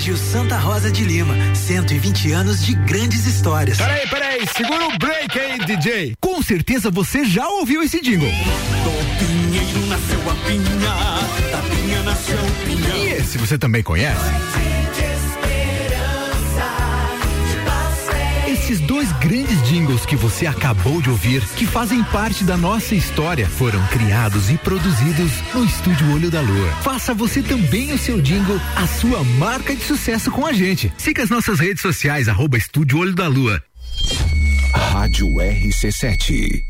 Colégio Santa Rosa de Lima, 120 anos de grandes histórias. Peraí, peraí, segura o break aí, DJ. Com certeza você já ouviu esse jingle. Do pinheiro nasceu a pinha, da pinha nasceu o pinhão. E esse você também conhece? Esses dois grandes jingles que você acabou de ouvir, que fazem parte da nossa história, foram criados e produzidos no Estúdio Olho da Lua. Faça você também o seu jingle, a sua marca de sucesso com a gente. Siga as nossas redes sociais, arroba Estúdio Olho da Lua. Rádio RC7.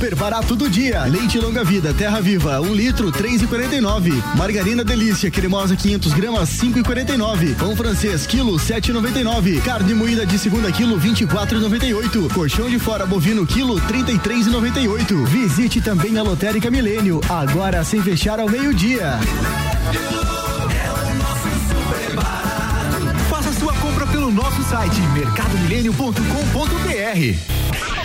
Super barato do dia. Leite longa vida, terra viva, um litro, três e quarenta e nove. Margarina delícia, cremosa 500 gramas, cinco e quarenta e nove. Pão francês, quilo, sete e noventa e nove. Carne moída de segunda quilo, vinte e quatro e noventa e oito. Colchão de fora bovino, quilo, trinta e três e noventa e oito. Visite também a Lotérica Milênio, agora sem fechar ao meio-dia. Faça sua compra pelo nosso site mercadomilênio.com.br.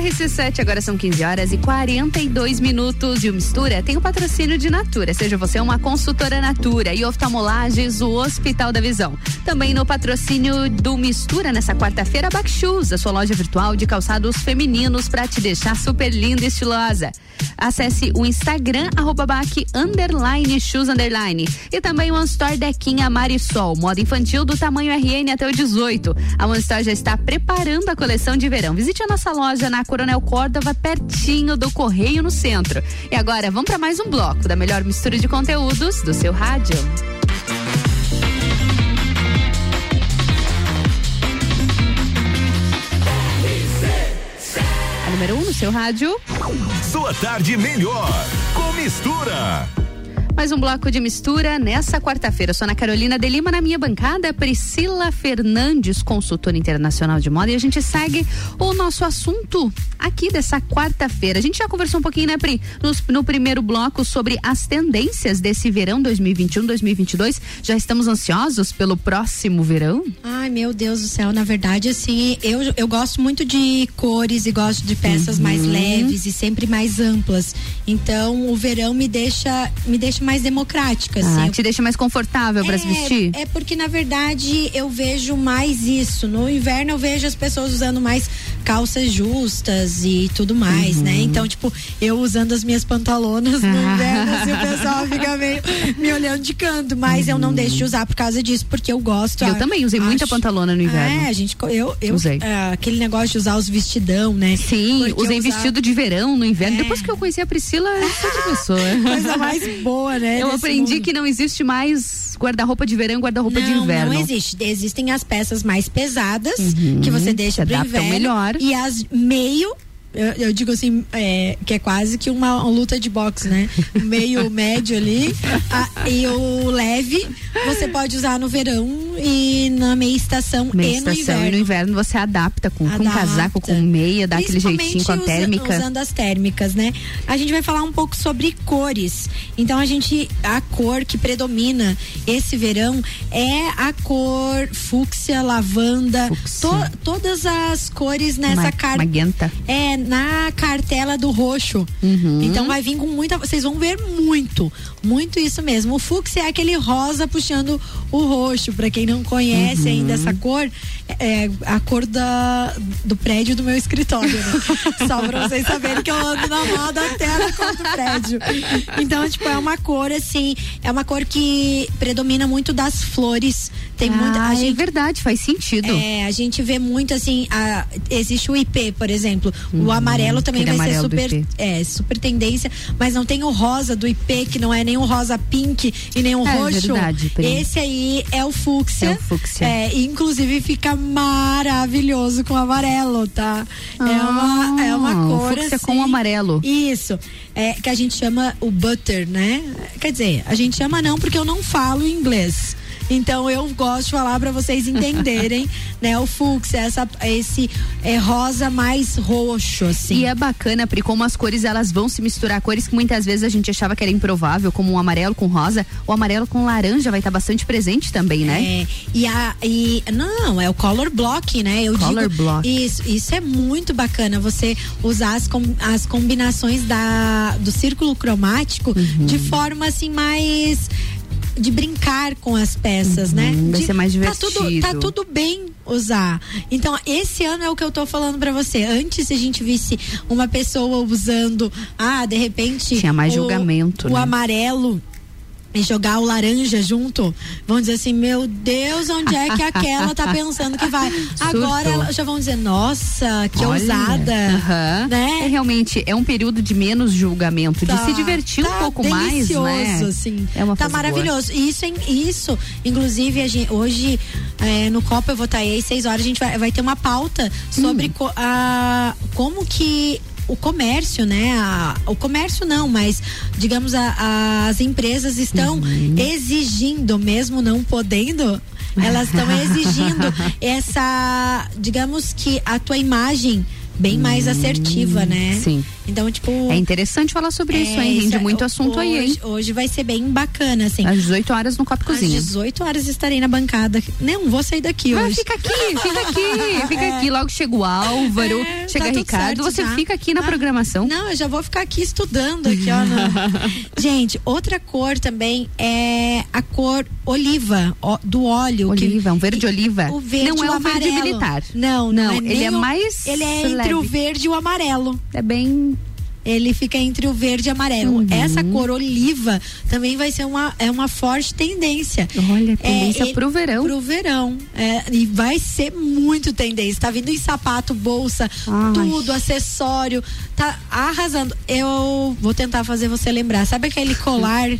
RC7, agora são 15 horas e 42 minutos. E o Mistura tem o patrocínio de Natura. Seja você uma consultora Natura e oftalmolages, o Hospital da Visão. Também no patrocínio do Mistura, nessa quarta-feira, Backshoes, a sua loja virtual de calçados femininos para te deixar super linda e estilosa. Acesse o Instagram, arroba baque, underline, shoes, underline. E também o One Store Dequinha Marisol, moda infantil do tamanho RN até o 18. A One já está preparando a coleção de verão. Visite a nossa loja na Coronel Córdova, pertinho do Correio no centro. E agora, vamos para mais um bloco da melhor mistura de conteúdos do seu rádio. A número 1 um no seu rádio. Sua tarde melhor com mistura. Mais um bloco de mistura nessa quarta-feira. Sou Ana Carolina de Lima na minha bancada, Priscila Fernandes, consultora internacional de moda, e a gente segue o nosso assunto aqui dessa quarta-feira. A gente já conversou um pouquinho, né, Pri, no, no primeiro bloco sobre as tendências desse verão 2021-2022. Já estamos ansiosos pelo próximo verão? Ai, meu Deus do céu, na verdade, assim, eu, eu gosto muito de cores e gosto de peças Uhum. mais leves e sempre mais amplas. Então, o verão me deixa, me deixa mais democrática, assim. Ah, te deixa mais confortável para se vestir? É porque, na verdade, eu vejo mais isso. No inverno, eu vejo as pessoas usando mais calças justas e tudo mais, Uhum. né? Então, tipo, eu usando as minhas pantalonas no [laughs] inverno, assim, o pessoal fica meio me olhando de canto, mas eu não deixo de usar por causa disso, porque eu gosto. Eu ah, também usei muita acho- pantalona no inverno. É, a gente, eu, eu Usei. ah, aquele negócio de usar os vestidão, né? Sim, Porque usei vestido de verão no inverno. Depois que eu conheci a Priscila, eu sou outra [laughs] pessoa. Coisa mais boa, né? Eu desse aprendi mundo. que não existe mais guarda-roupa de verão e guarda-roupa de inverno. Não existe. Existem as peças mais pesadas Uhum, que você deixa adaptam inverno melhor. e as meio eu, eu digo assim, é, que é quase que uma, luta de boxe, né? Meio [laughs] médio ali. a- e o leve você pode usar no verão e na meia estação Meia e no estação inverno. e no inverno você adapta com, com Adapta. casaco, com meia, dá aquele jeitinho com a usa- térmica. usando as térmicas, né? A gente vai falar um pouco sobre cores. Então a gente a cor que predomina esse verão é a cor fúcsia, lavanda, to- todas as cores nessa Ma- carta Magenta. é na cartela do roxo. Uhum. Então vai vir com muita. Vocês vão ver muito, muito isso mesmo. O fúcsia é aquele rosa puxando o roxo. Pra quem não conhece Uhum. ainda essa cor, é a cor da, do prédio do meu escritório. Né? [laughs] Só pra vocês saberem que eu ando na moda até na cor do prédio. Então, tipo, é uma cor assim, é uma cor que predomina muito das flores. Tem muita. Ah, A é gente, verdade, faz sentido. é, a gente vê muito assim, a- existe o IP, por exemplo. o amarelo também vai ser Uhum. super, é, super tendência, mas não tem o rosa do IP, que não é nem o rosa pink e o É roxo. verdade. Esse aí é o fúcsia. É o fúcsia. É, inclusive fica maravilhoso com amarelo, tá? é uma, é uma Ah, o cor fúcsia assim, com amarelo. Isso. É, que a gente chama o butter, né? Quer dizer, a gente chama não porque eu não falo inglês. Então eu gosto de falar para vocês entenderem, [laughs] né? O fúcsia, essa, esse é, rosa mais roxo, assim. E é bacana, Pri, como as cores elas vão se misturar. Cores que muitas vezes a gente achava que era improvável, como o amarelo com rosa. O amarelo com laranja vai estar bastante presente também, né? É, e a e não, é o color block, né? Eu Color digo, block. Isso, isso é muito bacana você usar as, com- as combinações da do círculo cromático Uhum. de forma assim mais de brincar com as peças, né? Uhum, vai De- ser mais Tá tudo, tá divertido. tudo bem usar. Então, esse ano é o que eu tô falando pra você. Antes, se a gente visse uma pessoa usando, ah, de repente. Tinha mais o- julgamento, O né? amarelo e jogar o laranja junto, vão dizer assim, meu Deus, onde é que aquela tá pensando que vai? [laughs] Agora Surtou. já vão dizer, nossa, que Olha, ousada. aham. né? É realmente é um período de menos julgamento, Tá- de se divertir um tá pouco mais, delicioso, né? assim. É uma Tá boa. maravilhoso. Isso, isso, inclusive, gente, hoje é, no Copa eu vou estar aí às seis horas, a gente vai, vai ter uma pauta sobre Hum. co- a, como que o comércio, né? a- o comércio não, mas digamos a- as empresas estão Uhum. exigindo, mesmo não podendo, elas estão [laughs] exigindo essa, digamos que a tua imagem bem mais assertiva, né? Sim. Então, tipo. É interessante falar sobre isso, hein? isso Rende é- muito assunto hoje, aí, hein? Hoje vai ser bem bacana, assim. Às 18 horas no Copo Às Cozinha. 18 horas estarei na bancada. Não, vou sair daqui Ah, hoje. fica aqui, [laughs] fica aqui, fica aqui. Logo chega o Álvaro, É, chega tá Ricardo, certo você fica aqui na programação. Não, eu já vou ficar aqui estudando aqui, ó. no- [laughs] Gente, outra cor também é a cor oliva, ó, do óleo. Oliva, um verde oliva. O verde Não é o um verde amarelo. militar. Não, Não, é ele é mais Ele é entre o verde e o amarelo. É bem. Ele fica entre o verde e amarelo. Uhum. Essa cor oliva também vai ser uma, é uma forte tendência. Olha, tendência ele- pro verão. Pro verão. É, e vai ser muito tendência. Tá vindo em sapato, bolsa, Ai. tudo, acessório. Tá arrasando. Eu vou tentar fazer você lembrar. Sabe aquele colar,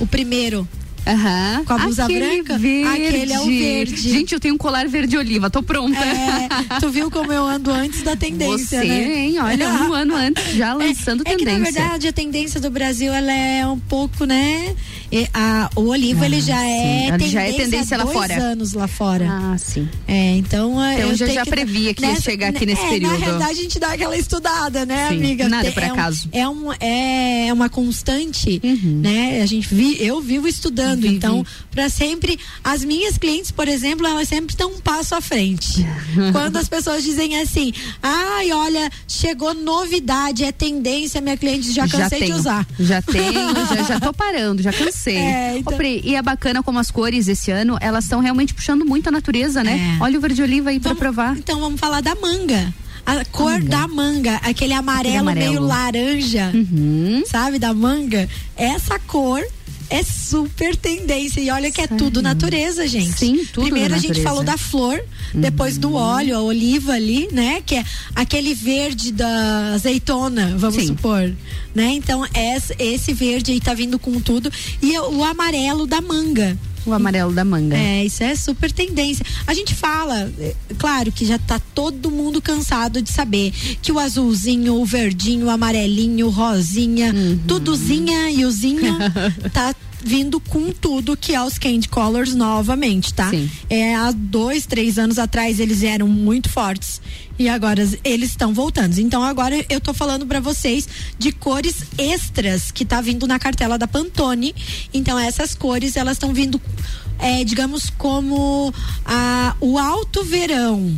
o primeiro? Aham. Com a blusa Aquele branca? Verde. Aquele é o verde. Gente, eu tenho um colar verde oliva, tô pronta. É, tu viu como eu ando antes da tendência, Você, né? hein? Olha, um [laughs] ano antes, já lançando é, é que na tendência. verdade a tendência do Brasil ela é um pouco, né? E a, o oliva ele já é Ele tendência, já é tendência lá fora. anos lá fora. Ah, sim. É, então. é, Então eu já- já que- previa que ia chegar aqui nesse é, período. Na realidade, a gente dá aquela estudada, né, Sim, amiga? nada Tem- por é um- acaso. É, um, é uma constante, Uhum. né? A gente vi, eu vivo estudando, Vive. então, para sempre. As minhas clientes, por exemplo, elas sempre estão um passo à frente. [laughs] Quando as pessoas dizem assim, ai, olha, chegou novidade, é tendência, minha cliente já cansei de tenho, usar. Já tenho, [laughs] já, já tô parando, já cansei. É, então- Ô, Pri, e é bacana como as cores esse ano, elas estão realmente puxando muito a natureza, né? É. Olha o verde oliva aí pra provar. Então vamos falar da manga. a cor da manga, aquele amarelo, amarelo. meio laranja, Uhum. sabe, da manga. Essa cor é super tendência. E olha que é tudo natureza, gente. Sim, tudo Primeiro a gente falou da flor, depois do óleo, a oliva ali, né? Que é aquele verde da azeitona, vamos Sim. supor. Né? Então, esse verde aí tá vindo com tudo. E o amarelo da manga. O amarelo da manga. É, isso é super tendência. A gente fala, é, claro que já tá todo mundo cansado de saber que o azulzinho, o verdinho, o amarelinho, o rosinha, Uhum. tudozinha e ozinho [laughs] tá vindo com tudo que é os Candy Colors novamente, tá? Sim. É, há dois, três anos atrás eles eram muito fortes e agora eles estão voltando. Então agora eu tô falando pra vocês de cores extras que tá vindo na cartela da Pantone. Então essas cores elas estão vindo é, digamos como a, o alto verão,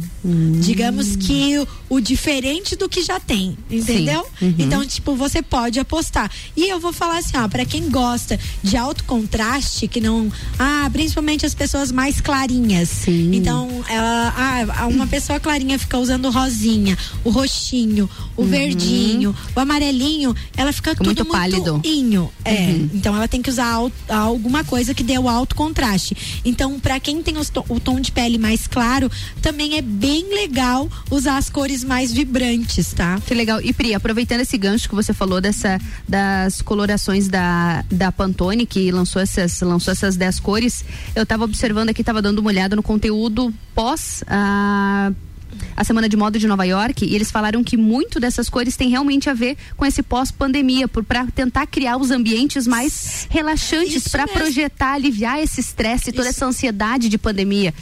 digamos que o, o diferente do que já tem, entendeu? Uhum. Então tipo você pode apostar. E eu vou falar assim, ó, para quem gosta de alto contraste, que não, ah, principalmente as pessoas mais clarinhas. Sim. Então ela, ah, uma pessoa clarinha fica usando rosinha, o roxinho, o verdinho, o amarelinho, ela fica tudo muito pálido. inho. É, Uhum. então ela tem que usar al- alguma coisa que dê o alto contraste. Então, pra quem tem o tom de pele mais claro, também é bem legal usar as cores mais vibrantes, tá? Que legal. E Pri, aproveitando esse gancho que você falou dessa das colorações da, da Pantone, que lançou essas lançou essas 10 cores, eu tava observando aqui, tava dando uma olhada no conteúdo pós a a Semana de Moda de Nova York e eles falaram que muito dessas cores tem realmente a ver com esse pós-pandemia, para tentar criar os ambientes mais relaxantes Isso para projetar, aliviar esse estresse, toda essa ansiedade de pandemia.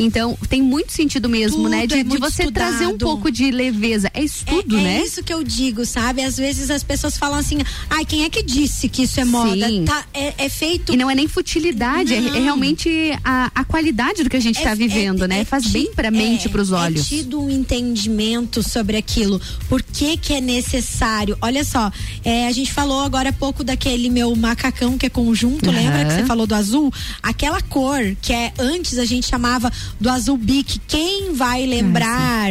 Então, tem muito sentido mesmo, Tudo né? De, é de você trazer um estudado. pouco de leveza. É estudo, é, né? É isso que eu digo, sabe? Às vezes as pessoas falam assim, ai, quem é que disse que isso é moda? Tá, é, é feito. E não é nem futilidade, é, é realmente a, a qualidade do que a gente está É- vivendo, é- né? é Faz bem pra mente, é, pros olhos. É tido um entendimento sobre aquilo. Por que que é necessário? Olha só, é, a gente falou agora há pouco daquele meu macacão que é conjunto, Aham. lembra que você falou do azul? Aquela cor que é antes a gente chamava do azul bique. Quem vai lembrar?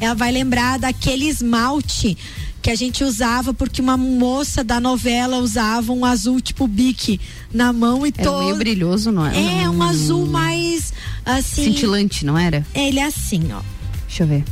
Ela vai lembrar daquele esmalte que a gente usava porque uma moça da novela usava um azul tipo bique na mão e todo meio brilhoso, não é? é um azul mais assim. Cintilante, não era? Ele é assim, ó. Deixa eu ver.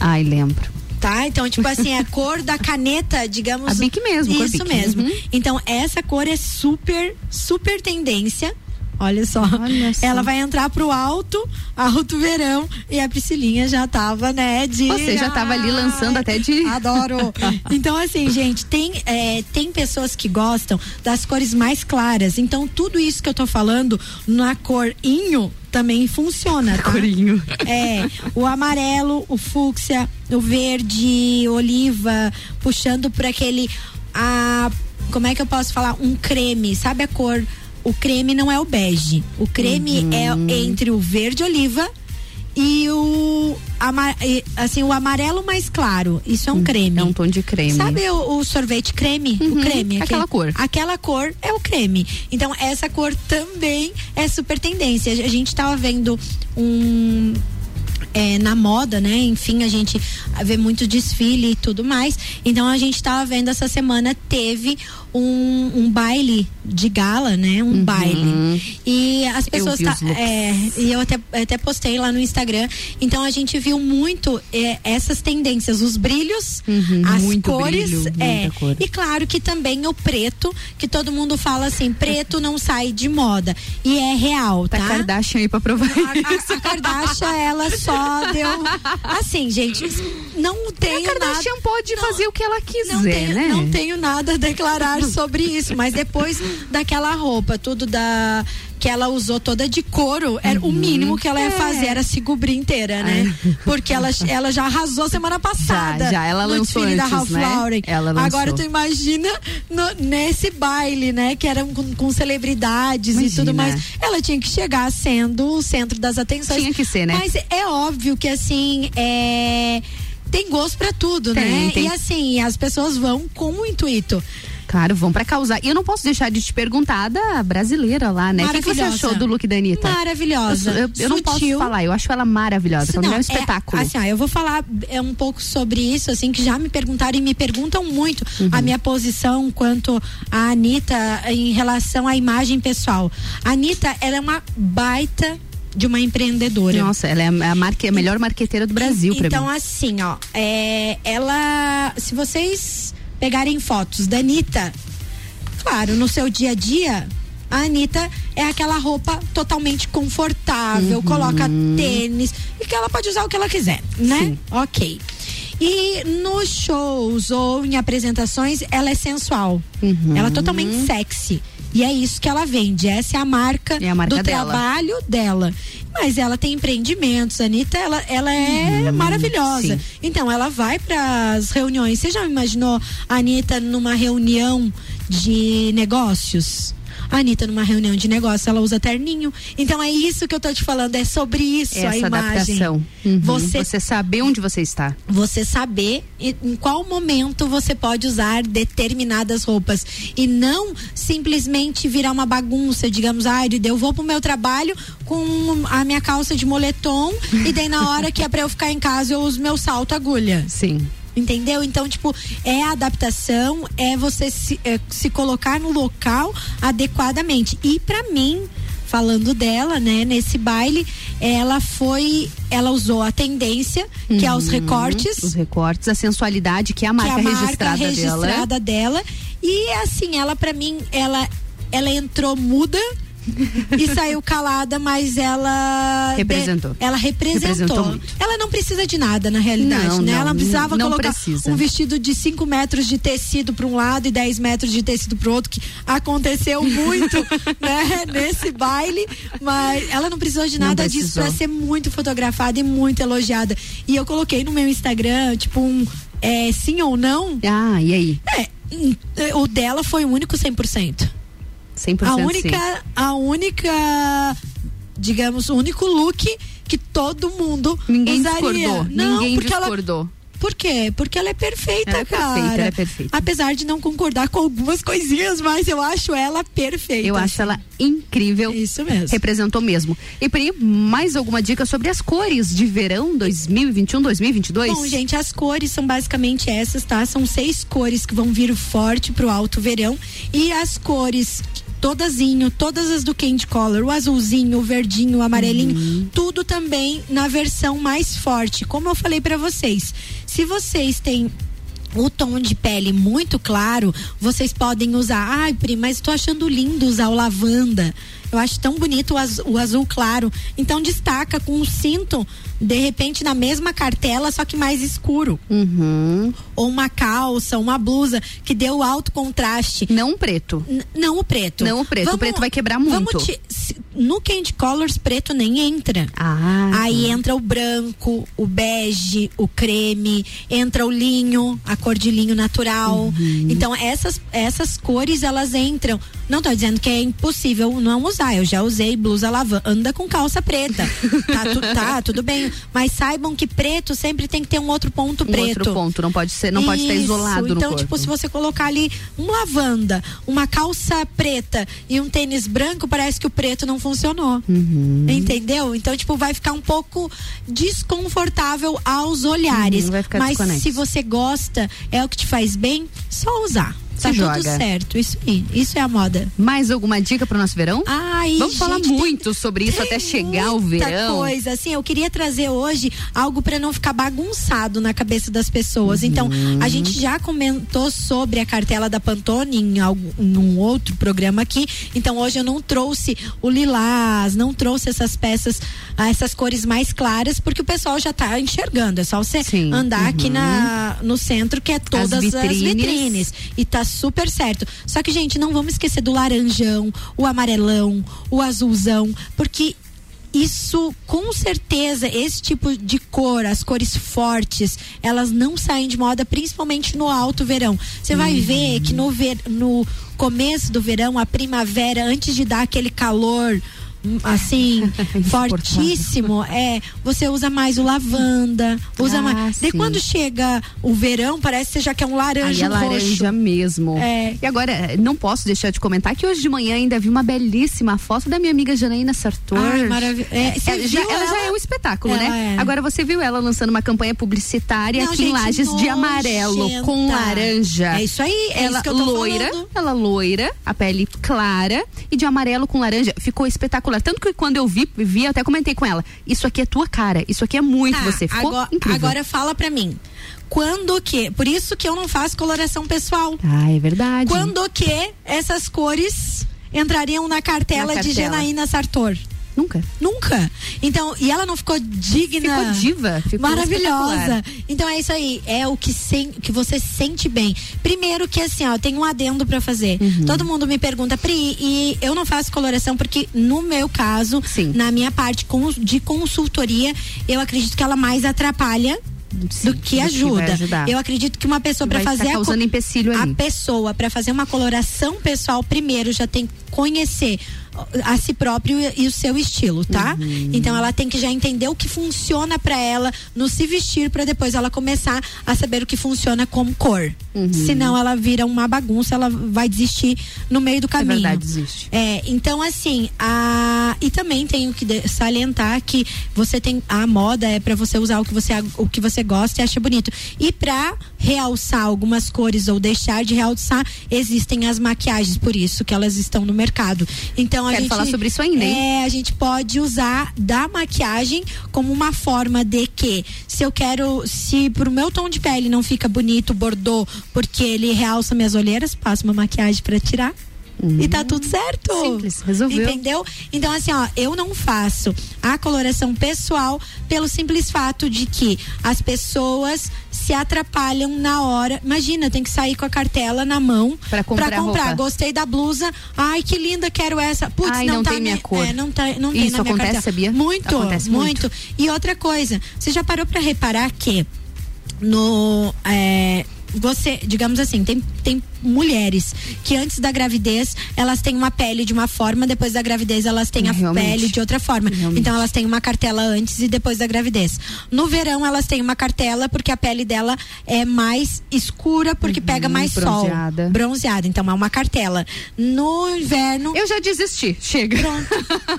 Ai, lembro. Tá? Então, tipo assim, é a [laughs] cor da caneta, digamos. A Bic mesmo, Isso mesmo. Uhum. Então, essa cor é super, super tendência. Olha só. Olha só. Ela vai entrar pro alto, alto verão. E a Priscilinha já tava, né? De. Você já tava ali lançando até de. [laughs] Adoro. Então, assim, gente, tem, é, tem pessoas que gostam das cores mais claras. Então, tudo isso que eu tô falando na cor inho também funciona, tá? Corinho. É, o amarelo, o fúcsia, o verde, oliva, puxando por aquele. A, como é que eu posso falar? Um creme, sabe a cor? O creme não é o bege. O creme é entre o verde oliva e o assim o amarelo mais claro. Isso é um creme. É um tom de creme. Sabe o, o sorvete creme? Uhum, o creme. aquela cor. Aquela cor é o creme. Então, essa cor também é super tendência. A gente tava vendo um. é, na moda, né? Enfim, a gente vê muito desfile e tudo mais. Então a gente tava vendo essa semana teve um, um baile de gala, né? Um baile. E as pessoas vi tá, é, e eu até, até postei lá no Instagram. Então a gente viu muito é, essas tendências, os brilhos, Uhum, as muito cores, brilho, é, cor. e claro que também o preto, que todo mundo fala assim, preto não sai de moda. E é real, tá? Tá Kardashian aí pra provar. A, a Kardashian, ela só deu. Assim, gente, não tenho a Kardashian nada. pode fazer o que ela quiser, Não tenho, né? não tenho nada a declarar sobre isso, mas depois daquela roupa, tudo da que ela usou toda de couro, era o mínimo que ela ia É. fazer era se cobrir inteira, né? Porque ela, ela já arrasou semana passada. Já, já, ela lançou desfile da antes, Ralph né? Lauren. Ela lançou. Agora tu imagina no- nesse baile, né? Que era com, com celebridades e tudo Imagina. mais. Ela tinha que chegar sendo o centro das atenções. Tinha que ser, né? Mas é óbvio que assim, é tem gosto pra tudo, Tem, né? tem. E assim, as pessoas vão com o intuito. Claro, vão pra causar. E eu não posso deixar de te perguntar da brasileira lá, né? O que, você achou do look da Anitta? Maravilhosa. Eu, eu, eu não posso falar, eu acho ela maravilhosa. Pra mim é um espetáculo. É, assim, ó, eu vou falar é um pouco sobre isso, assim, que já me perguntaram e me perguntam muito uhum. a minha posição quanto a Anitta em relação à imagem pessoal. A Anitta, ela é uma baita de uma empreendedora. Nossa, ela é a, marque, a melhor marqueteira do Brasil, Então, mim. assim, ó, é, ela. Se vocês pegarem fotos da Anitta, claro, no seu dia a dia, a Anitta é aquela roupa totalmente confortável, uhum. coloca tênis e que ela pode usar o que ela quiser, né? Sim. Ok. E nos shows ou em apresentações, ela é sensual. Uhum. Ela é totalmente sexy. E é isso que ela vende. Essa é a marca, é a marca do dela. trabalho dela. Mas ela tem empreendimentos, a Anitta, ela, ela é hum, maravilhosa. Sim. Então, ela vai para as reuniões. Você já imaginou a Anitta numa reunião de negócios? A Anitta, numa reunião de negócio, ela usa terninho. Então é isso que eu tô te falando, é sobre isso Essa a imagem. adaptação. Uhum. Você, você saber onde você está. Você saber em qual momento você pode usar determinadas roupas. E não simplesmente virar uma bagunça, digamos, ah, eu vou pro meu trabalho com a minha calça de moletom [laughs] e daí na hora que é pra eu ficar em casa eu uso meu salto agulha. Sim. Entendeu? Então, tipo, é adaptação, é você se, é, se colocar no local adequadamente. E para mim, falando dela, né, nesse baile, ela foi, ela usou a tendência, uhum, que é os uhum. recortes. Os recortes, a sensualidade, que é a marca, é a marca registrada, registrada dela. dela. E assim, ela para mim, ela ela entrou muda [laughs] e saiu calada, mas ela representou. De, ela representou. representou ela não precisa de nada na realidade, não, né? Não, ela precisava não colocar precisa. um vestido de 5 metros de tecido para um lado e 10 metros de tecido para outro, que aconteceu muito, [laughs] né, nesse baile, mas ela não precisou de nada disso para ser muito fotografada e muito elogiada. E eu coloquei no meu Instagram, tipo um é, sim ou não? Ah, e aí? É, o dela foi o único 100%. 100% a única, sim. a única, digamos, o único look que todo mundo Ninguém usaria. discordou. Não, Ninguém porque discordou. Ela, por quê? Porque ela é perfeita, ela é cara. Perfeita, ela é perfeita. Apesar de não concordar com algumas coisinhas, mas eu acho ela perfeita. Eu acho ela incrível. Isso mesmo. Representou mesmo. E Pri, mais alguma dica sobre as cores de verão 2021, 2022? Bom, gente, as cores são basicamente essas, tá? São seis cores que vão vir forte pro alto verão e as cores todazinho, todas as do Candy Color, o azulzinho, o verdinho, o amarelinho, uhum. tudo também na versão mais forte. Como eu falei para vocês, se vocês têm o tom de pele muito claro, vocês podem usar. Ai, Pri, mas estou achando lindo usar o lavanda. Eu acho tão bonito o azul, o azul claro. Então destaca com um cinto, de repente, na mesma cartela, só que mais escuro. Uhum. Ou uma calça, uma blusa que deu alto contraste. Não o preto. N não o preto. Não o preto. Vamos, o preto vai quebrar muito. Te, no Candy Colors, preto nem entra. Ah. Aí entra o branco, o bege, o creme, entra o linho, a cor de linho natural. Uhum. Então, essas, essas cores, elas entram. Não estou dizendo que é impossível não usar. Eu já usei blusa lavanda com calça preta. tá, tu, [laughs] tá, tudo bem. Mas saibam que preto sempre tem que ter um outro ponto um preto. Outro ponto, não pode ser, não Isso. pode estar isolado então, no tipo, se você colocar ali um lavanda, uma calça preta e um tênis branco, parece que o preto não funcionou. Uhum. Entendeu? Então, tipo, vai ficar um pouco desconfortável aos olhares. Uhum, Mas se você gosta, é o que te faz bem, só usar tá tudo joga. certo. Isso aí. Isso é a moda. Mais alguma dica pro nosso verão? Ai, Vamos gente, falar muito sobre isso até chegar o verão. coisa. Assim, eu queria trazer hoje algo para não ficar bagunçado na cabeça das pessoas. Uhum. Então, a gente já comentou sobre a cartela da Pantone em algum, num outro programa aqui. Então, hoje eu não trouxe o lilás, não trouxe essas peças, ah, essas cores mais claras, porque o pessoal já tá enxergando. É só você Sim. andar uhum. aqui na, no centro, que é todas as vitrines. as vitrines. E tá super certo. Só que, gente, não vamos esquecer do laranjão, o amarelão, o azulzão, porque isso com certeza esse tipo de cor as cores fortes elas não saem de moda principalmente no alto verão você vai uhum. ver que no ver, no começo do verão a primavera antes de dar aquele calor assim, [laughs] fortíssimo, é, você usa mais o lavanda, usa Ah, mais. De sim. quando chega o verão, parece que você já quer um laranja, Aí é laranja roxo. mesmo. É. E agora, não posso deixar de comentar que hoje de manhã ainda vi uma belíssima foto da minha amiga Janaína Sartor. Ai, maravilha. É, você Ela já, ela já é um espetáculo, né? é. Agora você viu ela lançando uma campanha publicitária Não, aqui em gente, Lages de amarelo nojenta. com laranja. É isso aí, é ela isso que eu tô loira, falando. ela loira, a pele clara e de amarelo com laranja. Ficou espetacular. Tanto que quando eu vi, vi, até comentei com ela. Isso aqui é tua cara, isso aqui é muito Tá, você. Ficou agora, incrível. agora fala pra mim. Quando que? Por isso que eu não faço coloração pessoal. Ah, é verdade. Quando que essas cores entrariam na cartela, Na de cartela. Janaína Sartor? Nunca. Nunca. Então, e ela não ficou digna. Ficou diva, ficou maravilhosa. Então é isso aí, é o que, sen, que você sente bem. Primeiro que assim, ó, tem um adendo pra fazer. Uhum. Todo mundo me pergunta, Pri, e eu não faço coloração porque no meu caso, na minha parte de consultoria, eu acredito que ela mais atrapalha do que do que ajuda. ajudar. Eu acredito que uma pessoa para fazer a a pessoa para fazer uma coloração pessoal primeiro já tem que conhecer a si próprio e, e o seu estilo, tá? Uhum. Então ela tem que já entender o que funciona para ela no se vestir para depois ela começar a saber o que funciona como cor. Uhum. Senão ela vira uma bagunça, ela vai desistir no meio do caminho. verdade, desiste. É, então assim, a e também tenho que salientar que você tem a moda é para você usar o que você o que você gosta e acha bonito. E para realçar algumas cores ou deixar de realçar, existem as maquiagens, por isso que elas estão no mercado. Então a Quero gente falar sobre isso ainda, hein? É, a gente pode usar da maquiagem como uma forma de que se eu quero, se pro meu tom de pele não fica bonito, bordô, porque ele realça minhas olheiras, passo uma maquiagem para tirar. E tá tudo certo. Simples, resolveu. Entendeu? Então, assim, ó, eu não faço a coloração pessoal pelo simples fato de que as pessoas se atrapalham na hora. Imagina, tem que sair com a cartela na mão Pra comprar roupa. Gostei da blusa. Ai, que linda, quero essa. Putz, Ai, não, não tá tem minha ne- cor. É, não tá, não tem Isso na minha acontece, cartela. sabia? Muito, Acontece muito. muito. E outra coisa, você já parou pra reparar que no é, você, digamos assim, tem, tem mulheres que antes da gravidez elas têm uma pele de uma forma, depois da gravidez elas têm a Realmente. pele de outra forma. Realmente. Então elas têm uma cartela antes e depois da gravidez. No verão elas têm uma cartela porque a pele dela é mais escura porque pega mais Uhum, bronzeada. sol. Bronzeada. Então é uma cartela. No inverno. Eu já desisti. Chega. Pronto.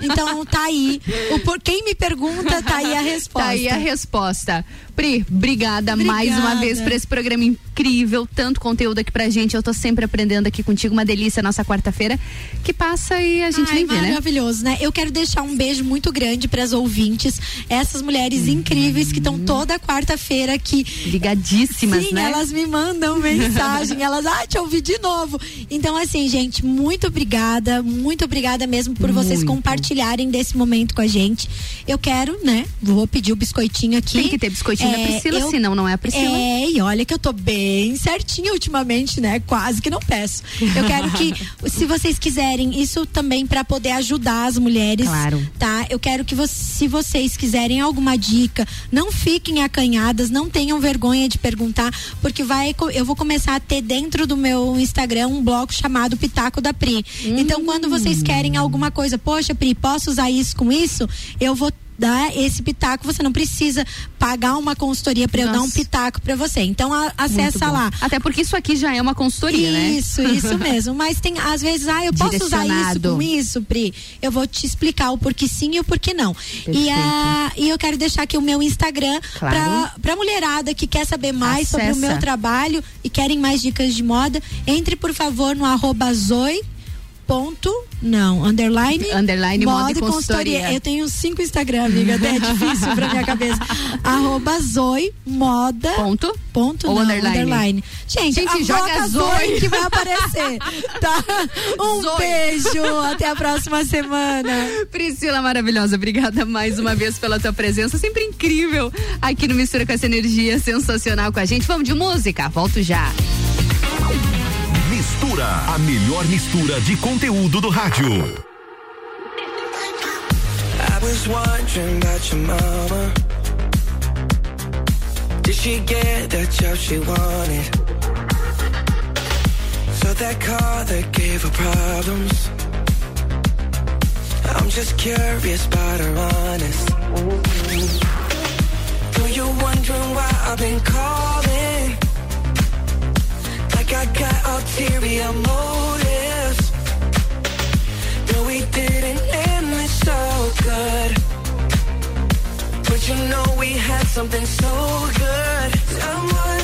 Então tá aí. O por quem me pergunta, tá aí a resposta. [laughs] Tá aí a resposta. Pri, obrigada, mais uma Obrigada. vez por esse programa incrível, tanto conteúdo aqui pra gente. Eu tô sempre aprendendo aqui contigo, uma delícia nossa quarta-feira que passa e a gente Ai, nem vê, né? maravilhoso, né? Eu quero deixar um beijo muito grande para as ouvintes, essas mulheres incríveis que estão toda quarta-feira aqui. Ligadíssimas, Sim, né? elas me mandam mensagem, [laughs] elas, ah, te ouvi de novo. Então, assim, gente, muito obrigada, muito obrigada mesmo por vocês Muito. compartilharem desse momento com a gente. Eu quero, né? Vou pedir o biscoitinho aqui. Tem que ter biscoitinho da Priscila, senão não é a Priscila. É, e olha que eu tô bem certinha ultimamente, né? Quase que não peço. Eu quero que, [laughs] se vocês quiserem, isso também para poder ajudar as mulheres. Claro. Tá? Eu quero que, se vocês quiserem alguma dica, não fiquem acanhadas, não tenham vergonha de perguntar, porque vai, eu vou começar a ter dentro do meu Instagram um bloco chamado Pitaco da Pri. Então, quando vocês querem alguma coisa, poxa, Pri, posso usar isso com isso? Eu vou dar esse pitaco, você não precisa pagar uma consultoria para eu dar um pitaco para você. Então a- acessa lá. Até porque isso aqui já é uma consultoria, né? Isso, isso [laughs] mesmo. Mas tem, às vezes, ah, eu posso usar isso com isso, Pri? Eu vou te explicar o porquê sim e o porquê não. E, a, e eu quero deixar aqui o meu Instagram Claro. pra mulherada que quer saber mais sobre o Acessa. meu trabalho e querem mais dicas de moda. Entre, por favor, no arroba Zoe. Ponto, não, underline, Underline moda e consultoria. Eu tenho cinco Instagram, amiga, até é difícil pra minha cabeça. [laughs] Arroba Zoe Moda. Ponto? Ponto, Ou não, underline? Gente, Gente, a joga joga Zoe. Zoe que vai aparecer. Tá? Um Zoe. beijo, até a próxima semana. Priscila maravilhosa, obrigada mais uma vez pela tua presença, sempre incrível aqui no Mistura com essa energia sensacional com a gente. Vamos de música, volto já. Mistura, a melhor mistura de conteúdo do rádio. I was wondering about your mama. Did she get the job she wanted? So that car that gave her problems. I'm just curious, but I'm honest. Though you're wondering why I've been calling, like I got ulterior motives. No, we didn't end this so good, but you know we had something so good. I'm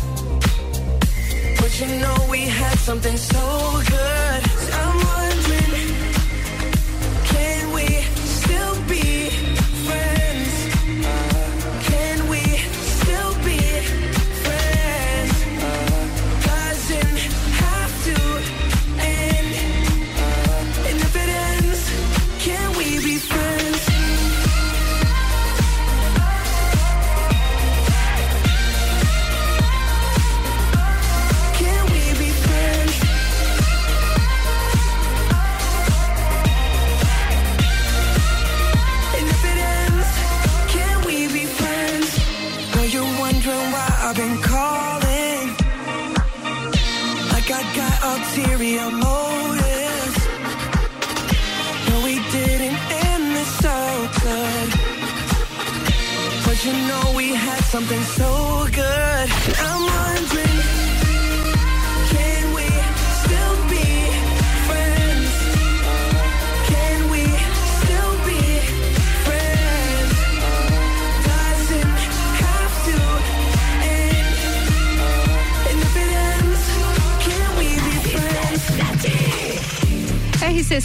But you know we had something so good. I'm wondering,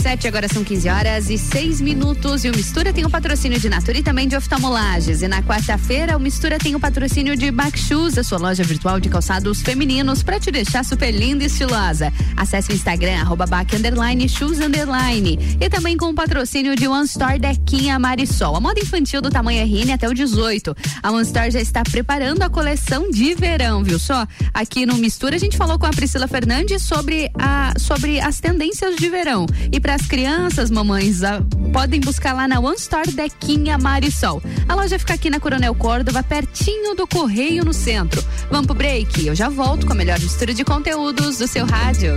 RC7, agora são 15 horas e 6 minutos. E o Mistura tem o patrocínio de Natura e também de oftalmolages. E na quarta-feira, o Mistura tem o patrocínio de Backshoes, a sua loja virtual de calçados femininos, para te deixar super linda e estilosa. Acesse o Instagram, arroba back, underline, shoes, underline. E também com o patrocínio de One Store Dequinha Marisol. A moda infantil do tamanho RN até o 18. A One Store já está preparando a coleção de verão, viu só? Aqui no Mistura, a gente falou com a Priscila Fernandes sobre, a, sobre as tendências de verão. E para as crianças, mamães, a, podem buscar lá na One Store Dequinha Marisol. A loja fica aqui na Coronel Córdova, pertinho do Correio no centro. Vamos pro break? Eu já volto com a melhor mistura de conteúdos do seu rádio.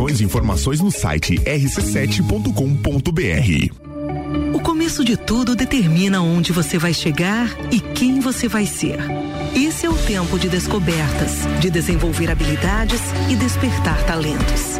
e informações no site rc7.com.br. O começo de tudo determina onde você vai chegar e quem você vai ser. Esse é o tempo de descobertas, de desenvolver habilidades e despertar talentos.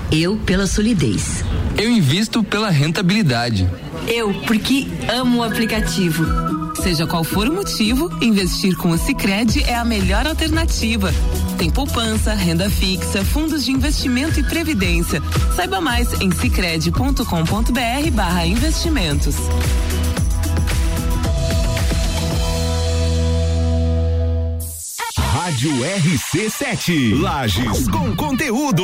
Eu pela solidez. Eu invisto pela rentabilidade. Eu porque amo o aplicativo. Seja qual for o motivo, investir com o Sicredi é a melhor alternativa. Tem poupança, renda fixa, fundos de investimento e previdência. Saiba mais em sicredi.com.br/barra investimentos. Rádio RC7. Lages com conteúdo.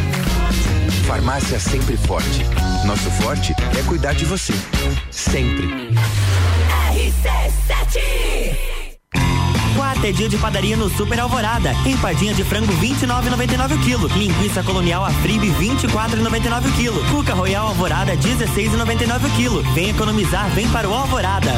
Farmácia sempre forte. Nosso forte é cuidar de você. Sempre. RC7 Quarta é dia de padaria no Super Alvorada. Empadinha de frango 29,99 kg. Linguiça colonial Afribe 24,99 kg. Cuca Royal Alvorada 16,99 kg. Vem economizar, vem para o Alvorada.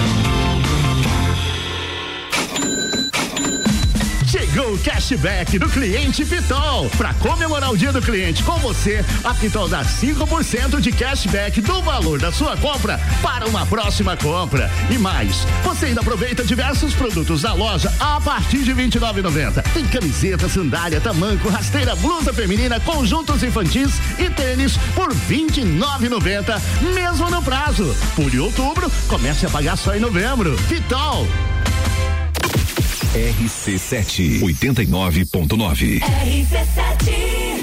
Chegou o cashback do cliente Pitol. Para comemorar o dia do cliente com você, a Pitol dá 5% de cashback do valor da sua compra para uma próxima compra. E mais, você ainda aproveita diversos produtos da loja a partir de R$ 29,90. Tem camiseta, sandália, tamanco, rasteira, blusa feminina, conjuntos infantis e tênis por R$ 29,90, mesmo no prazo. Por outubro, comece a pagar só em novembro. Pitol. RC7 89.9. RC7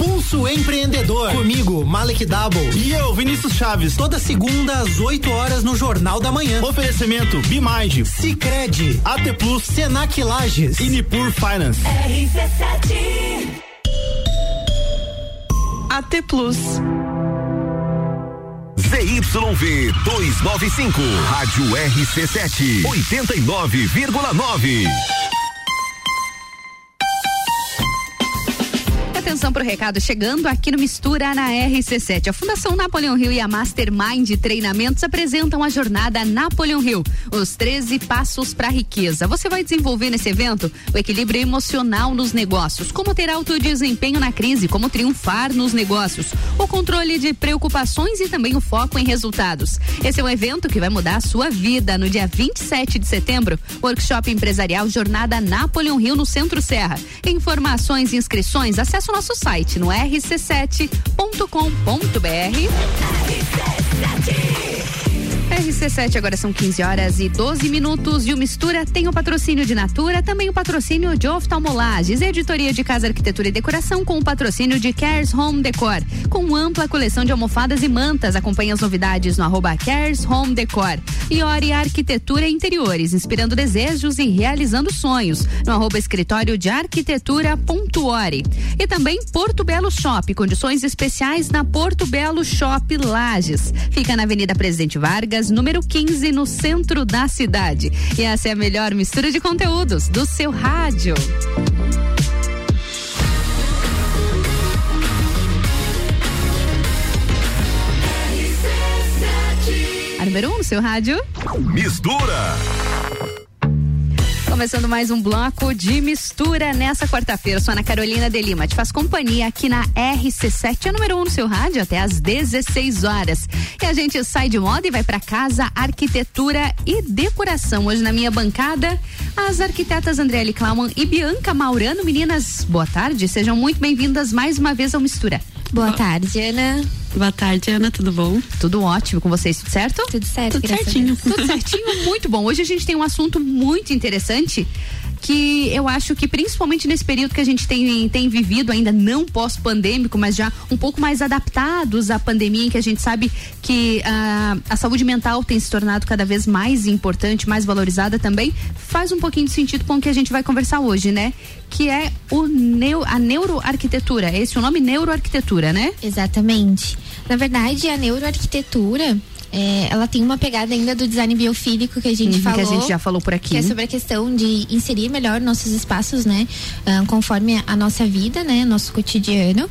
Pulso Empreendedor. Comigo, Malek Double. E eu, Vinícius Chaves. Toda segunda às 8 horas no Jornal da Manhã. Oferecimento Bimage, Cicred, AT Plus, Senac Lages e Nipur Finance. RC7 AT Plus. ZYV 295, Rádio RC7, 89,9. Atenção para o recado chegando aqui no Mistura na RC7. A Fundação Napoleão Rio e a Mastermind Treinamentos apresentam a jornada Napoleão Rio, os 13 passos para a riqueza. Você vai desenvolver nesse evento o equilíbrio emocional nos negócios, como ter alto desempenho na crise, como triunfar nos negócios, o controle de preocupações e também o foco em resultados. Esse é um evento que vai mudar a sua vida no dia 27 de setembro. Workshop empresarial Jornada Napoleão Rio no Centro Serra. Informações e inscrições, acesse o nosso site no rc7.com.br. RC7 agora são 15 horas e 12 minutos e o Mistura tem o patrocínio de Natura, também o patrocínio de Oftalmolages, editoria de casa, arquitetura e decoração com o patrocínio de Cares Home Decor, com ampla coleção de almofadas e mantas. Acompanhe as novidades no arroba Cares Home Decor. E Ori Arquitetura e Interiores, inspirando desejos e realizando sonhos no arroba escritório de arquitetura ponto Ori. E também Porto Belo Shop, condições especiais na Porto Belo Shop Lages. Fica na Avenida Presidente Vargas, número 15, no centro da cidade. E essa é a melhor mistura de conteúdos do seu rádio. A número 1 um no seu rádio. Mistura. Começando mais um bloco de mistura nessa quarta-feira. Sou Ana Carolina de Lima. Te faz companhia aqui na RC7, a número 1 um no seu rádio, até às 16 horas. E a gente sai de moda e vai para casa, arquitetura e decoração. Hoje na minha bancada, as arquitetas Andriele Klauman e Bianca Maurano. Meninas, boa tarde. Sejam muito bem-vindas mais uma vez ao Mistura. Boa tarde, Ana. Boa tarde, Ana, tudo bom? Tudo ótimo com vocês, tudo certo? Tudo certo, Tudo certinho. Tudo certinho, muito bom. Hoje a gente tem um assunto muito interessante que eu acho que principalmente nesse período que a gente tem, tem vivido ainda não pós-pandêmico, mas já um pouco mais adaptados à pandemia, em que a gente sabe que ah, a saúde mental tem se tornado cada vez mais importante, mais valorizada também, faz um pouquinho de sentido com o que a gente vai conversar hoje, né? Que é o neo, a neuroarquitetura. Esse é o nome neuroarquitetura, né? Exatamente. Na verdade, a neuroarquitetura é, ela tem uma pegada ainda do design biofílico que a gente Uhum, falou. que a gente já falou por aqui. Que é sobre a questão de inserir melhor nossos espaços, né? ah, conforme a nossa vida, né? Nosso cotidiano.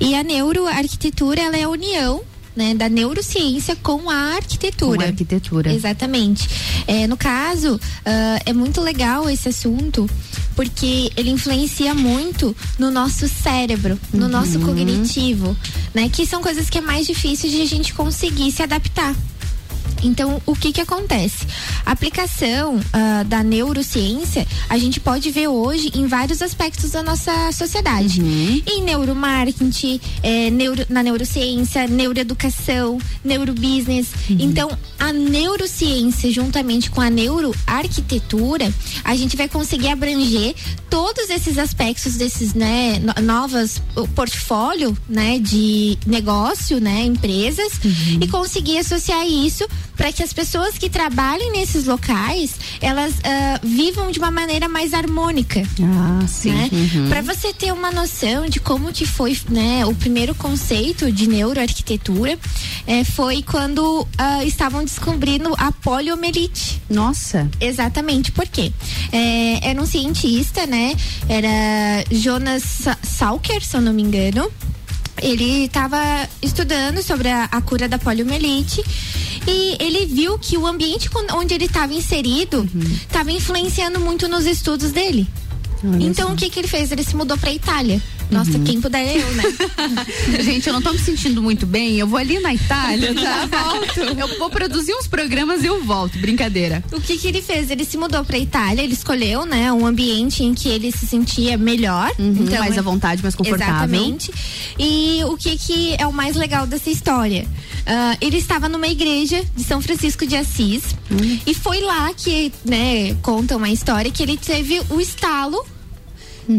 E a neuroarquitetura, ela é a união né, da neurociência com a arquitetura. Com a arquitetura. Exatamente. É, no caso, ah, é muito legal esse assunto porque ele influencia muito no nosso cérebro, no nosso cognitivo, né? Que são coisas que é mais difícil de a gente conseguir se adaptar. Então, o que que acontece? A aplicação ah, da neurociência, a gente pode ver hoje em vários aspectos da nossa sociedade. Em neuromarketing, eh, neuro, na neurociência, neuroeducação, neurobusiness. Então, a neurociência, juntamente com a neuroarquitetura, a gente vai conseguir abranger todos esses aspectos desses, né, no- novas portfólio, né, de negócio, né, empresas e conseguir associar isso para que as pessoas que trabalhem nesses locais, elas ah, vivam de uma maneira mais harmônica. Ah, sim. Né? Uhum. Para você ter uma noção de como que foi, né, o primeiro conceito de neuroarquitetura, eh, foi quando ah, estavam descobrindo a poliomielite. Nossa. Exatamente, por quê? É, era um cientista, né? Era Jonas Sa- Salker, se eu não me engano. Ele estava estudando sobre a, a cura da poliomielite e ele viu que o ambiente onde ele estava inserido estava influenciando muito nos estudos dele. Então o que que ele fez? Ele se mudou para Itália. Nossa, quem puder eu, né? [laughs] Gente, eu não tô me sentindo muito bem. Eu vou ali na Itália, tá? [laughs] Volto. Eu vou produzir uns programas e eu volto. Brincadeira. O que que ele fez? Ele se mudou pra Itália, ele escolheu, né, um ambiente em que ele se sentia melhor. então, mais à vontade, mais confortável. Exatamente. E o que que é o mais legal dessa história? Ah, ele estava numa igreja de São Francisco de Assis e foi lá que, né, conta uma história que ele teve o estalo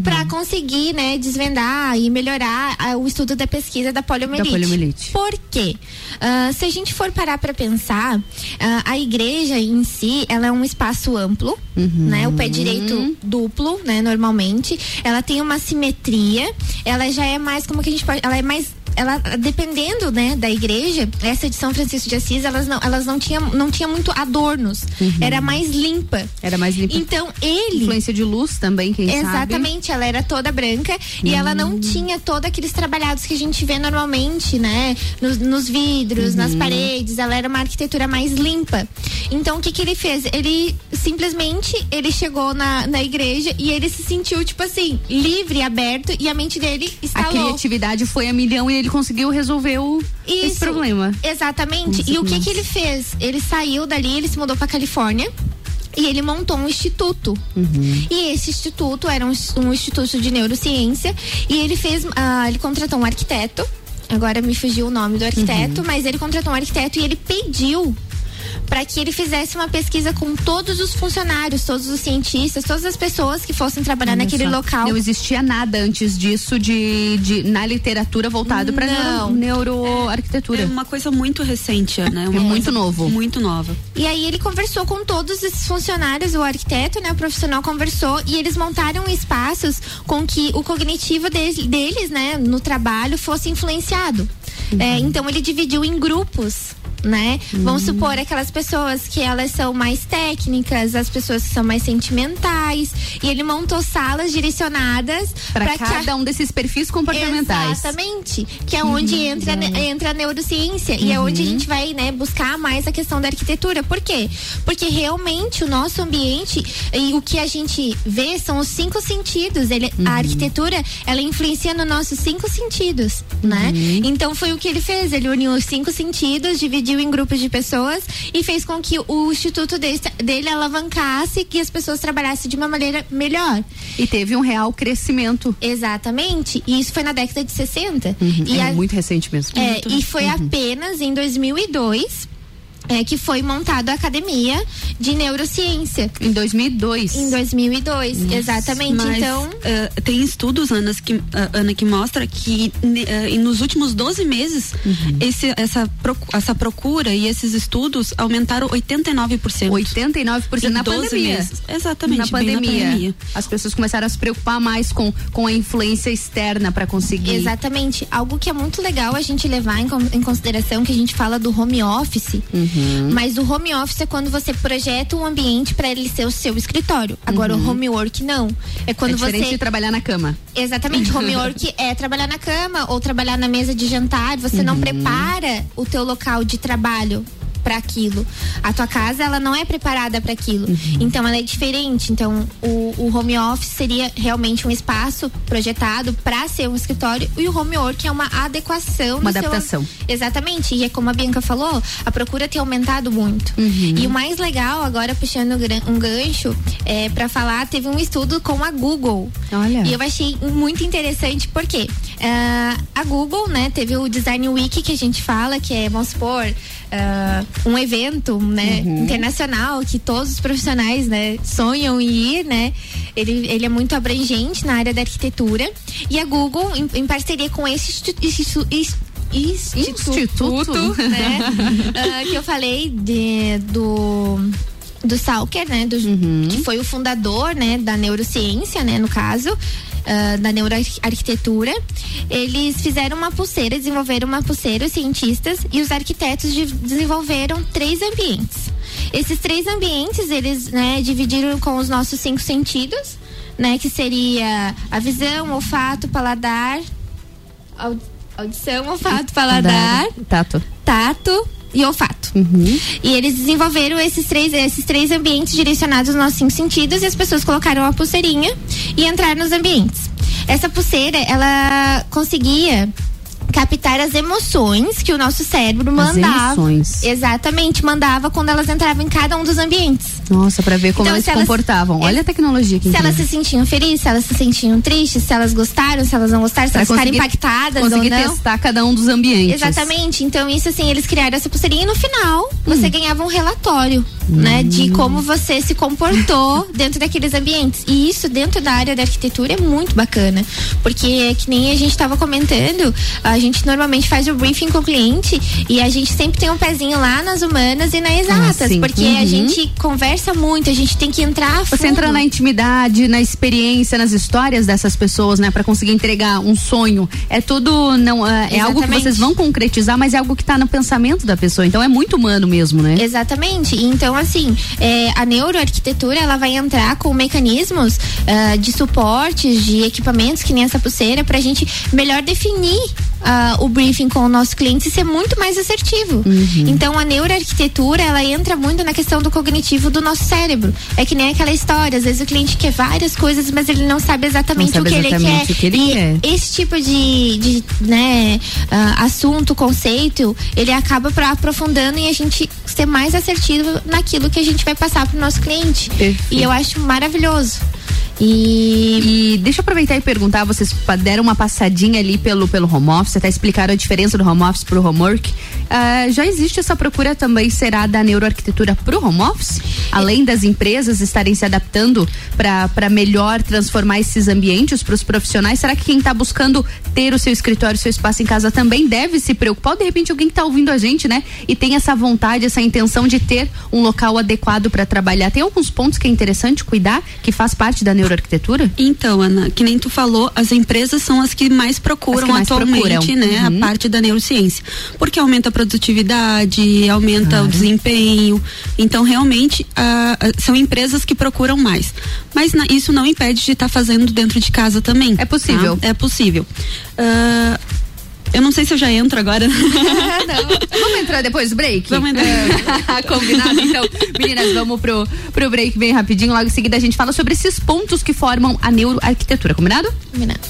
para conseguir, né, desvendar e melhorar ah, o estudo da pesquisa da poliomielite. Da poliomielite. Por quê? Ah, se a gente for parar para pensar, ah, a igreja em si, ela é um espaço amplo, né? O pé direito duplo, né? Normalmente, ela tem uma simetria, ela já é mais como que a gente pode, ela é mais ela dependendo né da igreja essa de São Francisco de Assis elas não elas não tinham não tinha muito adornos era mais limpa Era mais limpa. então ele Influência de luz também, quem sabe. Exatamente, ela era toda branca e ela não tinha todos aqueles trabalhados que a gente vê normalmente, né? Nos, nos vidros, nas paredes, ela era uma arquitetura mais limpa. Então o que que ele fez? Ele simplesmente ele chegou na, na igreja e ele se sentiu tipo assim, livre, aberto e a mente dele A estalou. criatividade foi a milhão e ele conseguiu resolver o, esse Isso. problema. Exatamente. Nossa, e o que que ele fez? Ele saiu dali, ele se mudou pra Califórnia. E ele montou um instituto. E esse instituto era um, um instituto de neurociência. E ele fez. ah, ele contratou um arquiteto. Agora me fugiu o nome do arquiteto, mas ele contratou um arquiteto e ele pediu para que ele fizesse uma pesquisa com todos os funcionários, todos os cientistas, todas as pessoas que fossem trabalhar Olha naquele só. local. Não existia nada antes disso de, de na literatura voltado para neuroarquitetura. É uma coisa muito recente, né? Uma É muito novo. Muito nova. E aí ele conversou com todos esses funcionários, o arquiteto, né, o profissional conversou e eles montaram espaços com que o cognitivo deles, deles né, no trabalho fosse influenciado. É, então ele dividiu em grupos né? Vamos supor aquelas pessoas que elas são mais técnicas, as pessoas que são mais sentimentais. E ele montou salas direcionadas para cada a... um desses perfis comportamentais. Exatamente. Que é onde entra, entra a neurociência uhum. e é onde a gente vai, né, buscar mais a questão da arquitetura. Por quê? Porque realmente o nosso ambiente e o que a gente vê são os cinco sentidos. Ele, uhum. A arquitetura, ela influencia nos nossos cinco sentidos, né? Uhum. Então foi o que ele fez. Ele uniu os cinco sentidos, dividiu em grupos de pessoas e fez com que o instituto dele, dele alavancasse que as pessoas trabalhassem de uma maneira melhor. E teve um real crescimento. Exatamente. E isso foi na década de 60. Uhum. E é a, muito recente mesmo. É, muito. e foi uhum. apenas em 2002 é, que foi montada a Academia de Neurociência. Em 2002. Em 2002, Nossa. exatamente. Mas, então. Uh, tem estudos, Ana, que, uh, Ana, que mostra que uh, nos últimos 12 meses, uhum. esse, essa, essa procura e esses estudos aumentaram 89%. 89% na pandemia. Meses. Exatamente. Na pandemia. na pandemia. As pessoas começaram a se preocupar mais com, com a influência externa para conseguir. Exatamente. Algo que é muito legal a gente levar em, em consideração que a gente fala do home office. Uhum Uhum. Mas o home office é quando você projeta um ambiente para ele ser o seu escritório. Agora uhum. o homework não. É quando é diferente você de trabalhar na cama. Exatamente, homework [laughs] é trabalhar na cama ou trabalhar na mesa de jantar. Você uhum. não prepara o teu local de trabalho para aquilo. A tua casa, ela não é preparada para aquilo. Uhum. Então, ela é diferente. Então, o, o, home office seria realmente um espaço projetado para ser um escritório e o home work é uma adequação. Uma adaptação. Seu... Exatamente. E é como a Bianca falou, a procura tem aumentado muito. Uhum. E o mais legal, agora puxando um gancho, é, para falar, teve um estudo com a Google. Olha. E eu achei muito interessante porque uh, a Google, né, teve o Design Week que a gente fala, que é, vamos supor, uh, um evento, né, uhum. internacional que todos os profissionais, né, sonham em ir, né? Ele, ele é muito abrangente na área da arquitetura e a Google, em, em parceria com esse instituto, instituto, instituto né, uh, [laughs] que eu falei de, do do Salker, né, do, uhum. que foi o fundador, né, da neurociência, né, no caso, uh, da neuroarquitetura. Eles fizeram uma pulseira, desenvolveram uma pulseira, os cientistas, e os arquitetos de, desenvolveram três ambientes. Esses três ambientes, eles né, dividiram com os nossos cinco sentidos, né? Que seria a visão, olfato, paladar, audição, olfato, paladar, tato. Tato e olfato. Uhum. E eles desenvolveram esses três, esses três ambientes direcionados aos nossos cinco sentidos e as pessoas colocaram a pulseirinha e entraram nos ambientes. Essa pulseira, ela conseguia captar as emoções que o nosso cérebro mandava. As emoções. Exatamente, mandava quando elas entravam em cada um dos ambientes. Nossa, para ver como então, elas se comportavam. Olha a tecnologia que Se elas se sentiam felizes, se elas se sentiam tristes, se elas gostaram, se elas não gostaram, se pra elas ficaram impactadas conseguir ou não. testar cada um dos ambientes. Exatamente. Então, isso assim, eles criaram essa pulseirinha e no final hum. você ganhava um relatório, hum. né, de como você se comportou [laughs] dentro daqueles ambientes. E isso dentro da área da arquitetura é muito bacana, porque é que nem a gente estava comentando, a gente normalmente faz o briefing com o cliente e a gente sempre tem um pezinho lá nas humanas e nas exatas, ah, porque uhum. a gente conversa muito, a gente tem que entrar. Você entra na intimidade, na experiência, nas histórias dessas pessoas, né, para conseguir entregar um sonho. É tudo não é, é algo que vocês vão concretizar, mas é algo que está no pensamento da pessoa. Então é muito humano mesmo, né? Exatamente. Então assim, é, a neuroarquitetura ela vai entrar com mecanismos uh, de suportes, de equipamentos que nem essa pulseira, para a gente melhor definir uh, o briefing com o nosso cliente e ser muito mais assertivo. Uhum. Então a neuroarquitetura ela entra muito na questão do cognitivo do nosso cérebro. É que nem aquela história, às vezes o cliente quer várias coisas, mas ele não sabe exatamente, não sabe o, que exatamente o que ele quer. e esse tipo de, de né, uh, assunto, conceito, ele acaba pra, aprofundando e a gente ser mais assertivo naquilo que a gente vai passar pro nosso cliente. Perfeito. E eu acho maravilhoso. E, e, deixa eu aproveitar e perguntar, vocês deram uma passadinha ali pelo, pelo home office, até explicaram a diferença do home office pro homework. Uh, já existe essa procura também, será da neuroarquitetura pro home office? Além das empresas estarem se adaptando para melhor transformar esses ambientes para os profissionais, será que quem está buscando ter o seu escritório, seu espaço em casa também deve se preocupar? Ou de repente alguém que está ouvindo a gente, né? E tem essa vontade, essa intenção de ter um local adequado para trabalhar. Tem alguns pontos que é interessante cuidar, que faz parte da neuroarquitetura neuroarquitetura? Então, Ana, que nem tu falou, as empresas são as que mais procuram que mais atualmente, procuram. né, uhum. a parte da neurociência, porque aumenta a produtividade, aumenta o desempenho. Então, realmente, são empresas que procuram mais. Mas na, isso não impede de estar tá fazendo dentro de casa também. É possível. Tá? É possível. Uh, eu não sei se eu já entro agora. [laughs] [laughs] vamos entrar depois do break? Vamos entrar. [laughs] Combinado, então. Meninas, vamos pro, pro break bem rapidinho. Logo em seguida a gente fala sobre esses pontos que formam a neuroarquitetura. Combinado? Combinado.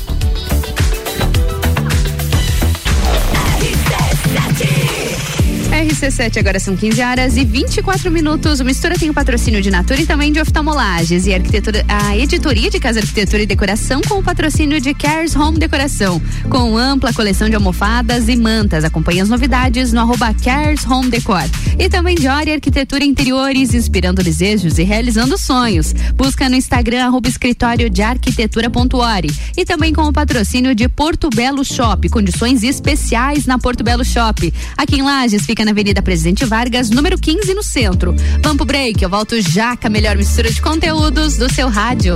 RC7, agora são 15 horas e 24 minutos. O Mistura tem o patrocínio de Natura e também de oftalmolages e arquitetura, a editoria de Casa Arquitetura e Decoração com o patrocínio de Cares Home Decoração, com ampla coleção de almofadas e mantas. Acompanhe as novidades no arroba Cares Home Decor. E também de Ori Arquitetura Interiores, inspirando desejos e realizando sonhos. Busca no Instagram arroba escritório de. E também com o patrocínio de Porto Belo Shop, condições especiais na Porto Belo Shop. Aqui em Lages fica na Avenida Presidente Vargas, número 15, no centro. Vamos pro break, eu volto já com a melhor mistura de conteúdos do seu rádio.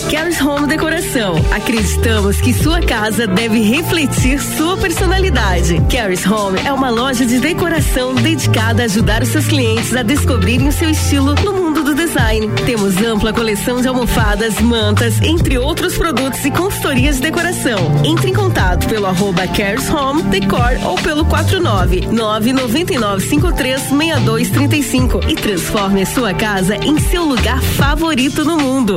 Caris Home Decoração, acreditamos que sua casa deve refletir sua personalidade. Caris Home é uma loja de decoração dedicada a ajudar os seus clientes a descobrirem o seu estilo no mundo do design. Temos ampla coleção de almofadas, mantas, entre outros produtos e consultorias de decoração. Entre em contato pelo arroba Caris Home Decor ou pelo 49 999 53 6235 e transforme a sua casa em seu lugar favorito no mundo.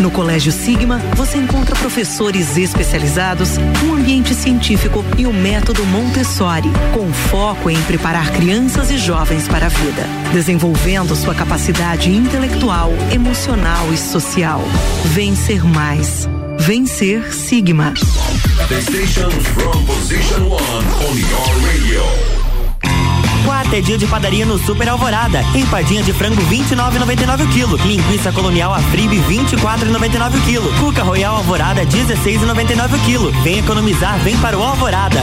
No Colégio Sigma, você encontra professores especializados, um ambiente científico e o método Montessori, com foco em preparar crianças e jovens para a vida, desenvolvendo sua capacidade intelectual, emocional e social. Vencer mais. Vencer Sigma. The station from position one on your radio. Quarta é dia de padaria no Super Alvorada. Empadinha de frango 29,99 o quilo. Linguiça colonial Afribe 24,99 o quilo. Cuca Royal Alvorada 16,99 o quilo. Vem economizar, vem para o Alvorada.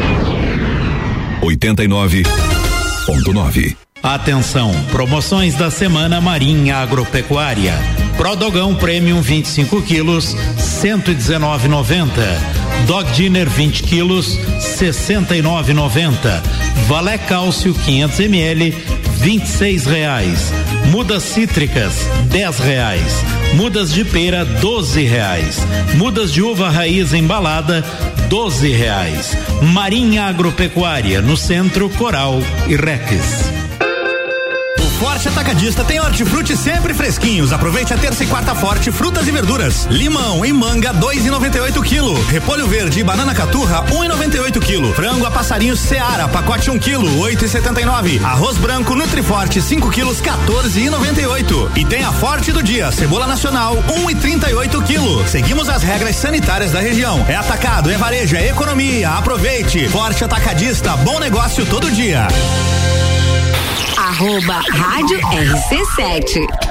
89.9. Atenção, promoções da Semana Marinha Agropecuária. Prodogão Premium 25 quilos, 119,90. Dog Dinner 20 quilos, 69,90. Valé Cálcio 500 ml, 26 reais. Mudas cítricas, 10 reais. Mudas de pera, 12 reais. Mudas de uva raiz embalada, 12 reais. Marinha Agropecuária, no centro Coral e Rex. Forte Atacadista tem hortifruti sempre fresquinhos. Aproveite a terça e quarta forte, frutas e verduras. Limão e manga, dois e noventa e oito quilo. Repolho verde e banana caturra, um e noventa e oito quilo. Frango a passarinho Seara, pacote um quilo, oito e setenta e nove. Arroz branco Nutriforte, 5 quilos, 14 e noventa e oito. E tem a forte do dia, cebola nacional, um e trinta e oito quilo. Seguimos as regras sanitárias da região. É atacado, é varejo, é economia. Aproveite. Forte Atacadista, bom negócio todo dia. Arroba Rádio RC7.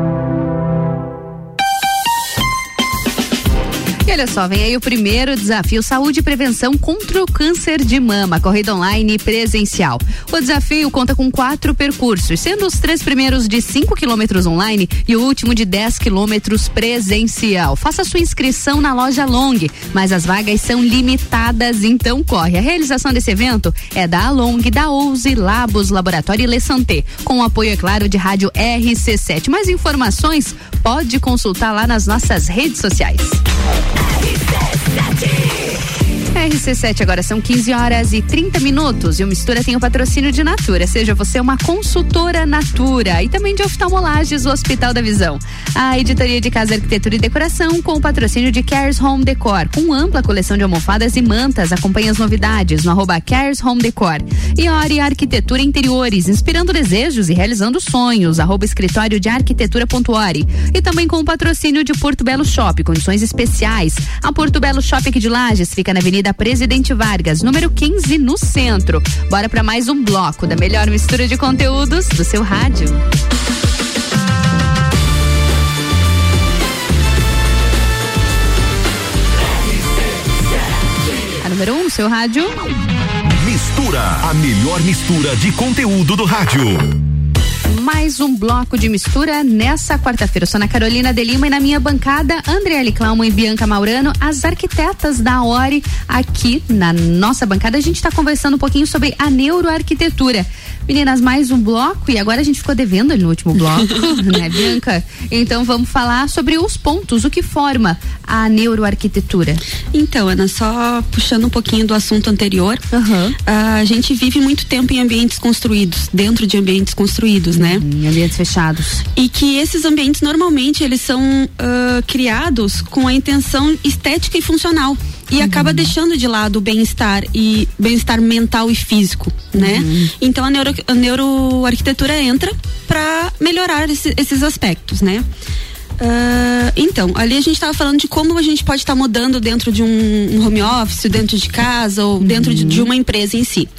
E olha só, vem aí o primeiro desafio Saúde e Prevenção contra o Câncer de Mama, corrida online presencial. O desafio conta com quatro percursos, sendo os três primeiros de 5 quilômetros online e o último de 10 quilômetros presencial. Faça sua inscrição na loja Long, mas as vagas são limitadas, então corre. A realização desse evento é da Along, da Ouse, Labos, Laboratório e Le Santé, com o apoio, é claro, de rádio RC7. Mais informações pode consultar lá nas nossas redes sociais. He says nothing. RC7 agora são 15 horas e 30 minutos e o Mistura tem o patrocínio de Natura. Seja você uma consultora Natura e também de oftalmolages, o Hospital da Visão. A editoria de Casa Arquitetura e Decoração com o patrocínio de Cares Home Decor, com ampla coleção de almofadas e mantas. Acompanhe as novidades no arroba Cares Home Decor. E Ori Arquitetura Interiores, inspirando desejos e realizando sonhos. Arroba escritório de arquitetura.ori. E também com o patrocínio de Porto Belo Shop, condições especiais. A Porto Belo Shop aqui de Lages fica na Avenida Presidente Vargas, número 15, no centro. Bora para mais um bloco da melhor mistura de conteúdos do seu rádio. A número 1 um, seu rádio. Mistura, a melhor mistura de conteúdo do rádio mais um bloco de mistura nessa quarta-feira. Eu sou Ana Carolina de Lima e na minha bancada, André Claumo e Bianca Maurano, as arquitetas da Ori. Aqui na nossa bancada, a gente está conversando um pouquinho sobre a neuroarquitetura. Meninas, mais um bloco e agora a gente ficou devendo no último bloco, [laughs] né, Bianca? Então vamos falar sobre os pontos, o que forma a neuroarquitetura. Então, Ana, só puxando um pouquinho do assunto anterior, uhum. a gente vive muito tempo em ambientes construídos, dentro de ambientes construídos, né? Em ambientes fechados. E que esses ambientes normalmente eles são uh, criados com a intenção estética e funcional e uhum. acaba deixando de lado o bem-estar e bem-estar mental e físico, né? Uhum. Então a, neuro, a neuroarquitetura entra para melhorar esse, esses aspectos, né? Uh, então, ali a gente estava falando de como a gente pode estar tá mudando dentro de um, um, home office, dentro de casa ou uhum. dentro de, de, uma empresa em si.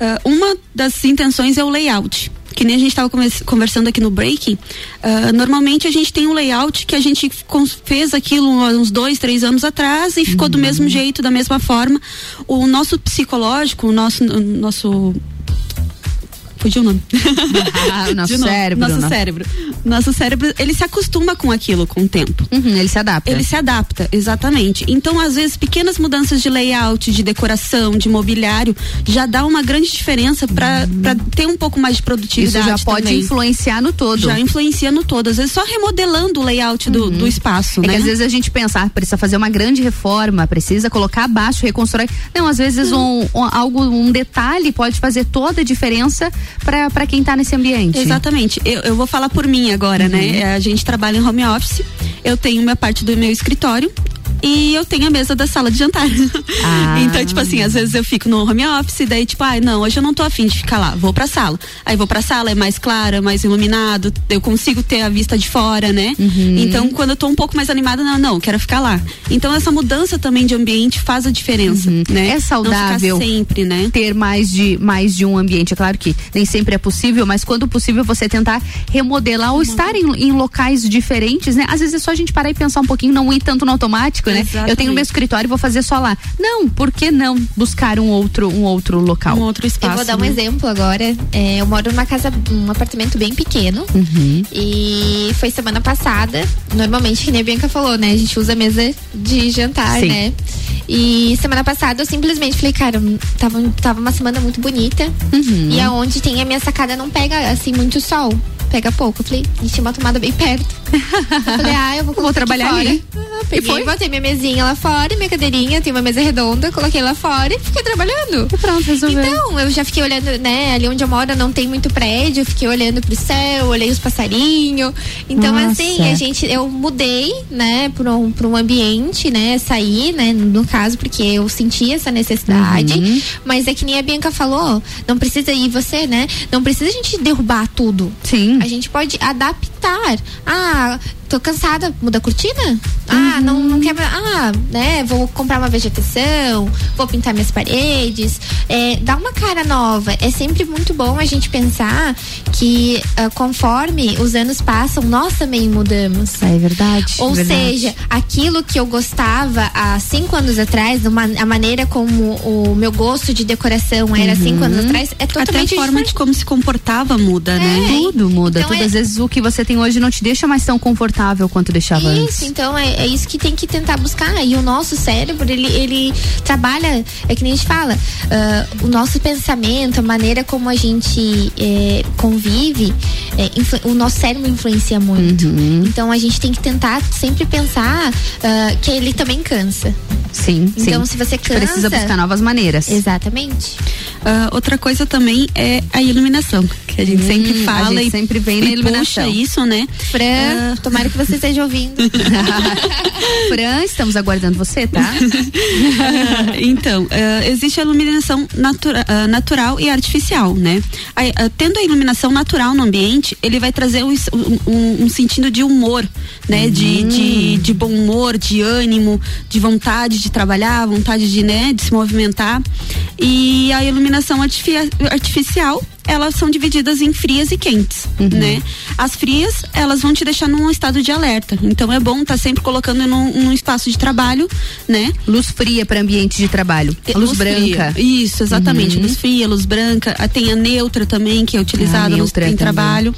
Uh, uma das intenções é o layout que nem a gente estava conversando aqui no breaking, uh, normalmente a gente tem um layout que a gente fez aquilo uns dois, três anos atrás e ficou uhum. do mesmo jeito, da mesma forma. O nosso psicológico, o nosso, o nosso Fugiu o nome. Ah, [laughs] nosso cérebro. Nosso né? cérebro. Nosso cérebro, ele se acostuma com aquilo com o tempo. Uhum, ele se adapta. Ele se adapta, exatamente. Então, às vezes, pequenas mudanças de layout, de decoração, de mobiliário, já dá uma grande diferença para uhum. ter um pouco mais de produtividade. Isso já pode também. influenciar no todo. Já influencia no todo. Às vezes, só remodelando o layout do, uhum. do espaço. É né? que às vezes a gente pensa, ah, precisa fazer uma grande reforma, precisa colocar abaixo, reconstruir. Não, às vezes um, um, algo, um detalhe pode fazer toda a diferença para quem está nesse ambiente. Exatamente. Eu, eu vou falar por mim agora, né? uhum. né? A gente trabalha em home office. Eu tenho minha parte do meu escritório, e eu tenho a mesa da sala de jantar. Ah. [laughs] então, tipo assim, às vezes eu fico no home office, daí, tipo, ai, ah, não, hoje eu não tô afim de ficar lá, vou pra sala. Aí vou pra sala, é mais clara, mais iluminado, eu consigo ter a vista de fora, né? Uhum. Então, quando eu tô um pouco mais animada, não, não, quero ficar lá. Então, essa mudança também de ambiente faz a diferença, uhum. né? É saudável sempre, né? Ter mais de, mais de um ambiente. É claro que nem sempre é possível, mas quando possível você tentar remodelar ou estar em, em locais diferentes, né? Às vezes é só a gente parar e pensar um pouquinho, não ir tanto no automático, né? Exatamente. Eu tenho meu escritório e vou fazer só lá. Não, por que não buscar um outro, um outro local? Um outro espaço. Eu vou dar um né? exemplo agora. É, eu moro numa casa, um apartamento bem pequeno. Uhum. E foi semana passada. Normalmente, que nem a Bianca falou, né? A gente usa a mesa de jantar, Sim. né? E semana passada eu simplesmente falei, cara, tava, tava uma semana muito bonita. Uhum. E aonde tem a minha sacada não pega assim muito sol pega pouco. Eu falei, e tinha uma tomada bem perto. Eu falei, ah, eu vou, vou trabalhar ali. Ah, peguei, e foi? botei minha mesinha lá fora, minha cadeirinha, tem uma mesa redonda, coloquei lá fora e fiquei trabalhando. E pronto, resolveu. Então, eu já fiquei olhando, né, ali onde eu moro não tem muito prédio, fiquei olhando pro céu, olhei os passarinhos. Então, Nossa. assim, a gente, eu mudei, né, pra um, pra um ambiente, né, sair, né, no caso, porque eu senti essa necessidade. Uhum. Mas é que nem a Bianca falou, não precisa, e você, né, não precisa a gente derrubar tudo. Sim. A gente pode adaptar. Ah, tô cansada, muda a cortina? Ah, uhum. não, não quebra. Ah, né? Vou comprar uma vegetação, vou pintar minhas paredes. É, dá uma cara nova. É sempre muito bom a gente pensar que uh, conforme os anos passam, nós também mudamos. É verdade. Ou verdade. seja, aquilo que eu gostava há cinco anos atrás, uma, a maneira como o meu gosto de decoração era uhum. cinco anos atrás, é totalmente Até a forma de como se comportava muda, né? é. Tudo muda. Então, Tudo, é... Às vezes o que você tem hoje não te deixa mais tão confortável confortável quanto deixava isso, antes. então é, é, isso que tem que tentar buscar. E o nosso cérebro, ele, ele trabalha, é que nem a gente fala, uh, o nosso pensamento, a maneira como a gente é, convive, é, o nosso cérebro influencia muito. Uhum. Então a gente tem que tentar sempre pensar uh, que ele também cansa. Sim, então, sim. se você cansa. Precisa buscar novas maneiras. Exatamente. Uh, outra coisa também é a iluminação, que a gente hum, sempre fala. A gente e sempre vem na iluminação. Puxa isso, né? Fran, uh, tomara que você esteja ouvindo. [laughs] Fran, estamos aguardando você, tá? uh, [laughs] então, existe a iluminação natura, natural e artificial, né? tendo a iluminação natural no ambiente, ele vai trazer um, um, um sentido de humor, né? Uhum. De, de, de bom humor, de ânimo, de vontade de trabalhar, vontade de, né, de se movimentar. E a iluminação artificial elas são divididas em frias e quentes, uhum. né? As frias, elas vão te deixar num estado de alerta. Então é bom estar tá sempre colocando num, num, espaço de trabalho, né? Luz fria para ambiente de trabalho. luz, luz branca. Fria. Isso, exatamente. Uhum. Luz fria, luz branca. Ah, tem a neutra também, que é utilizada no em trabalho.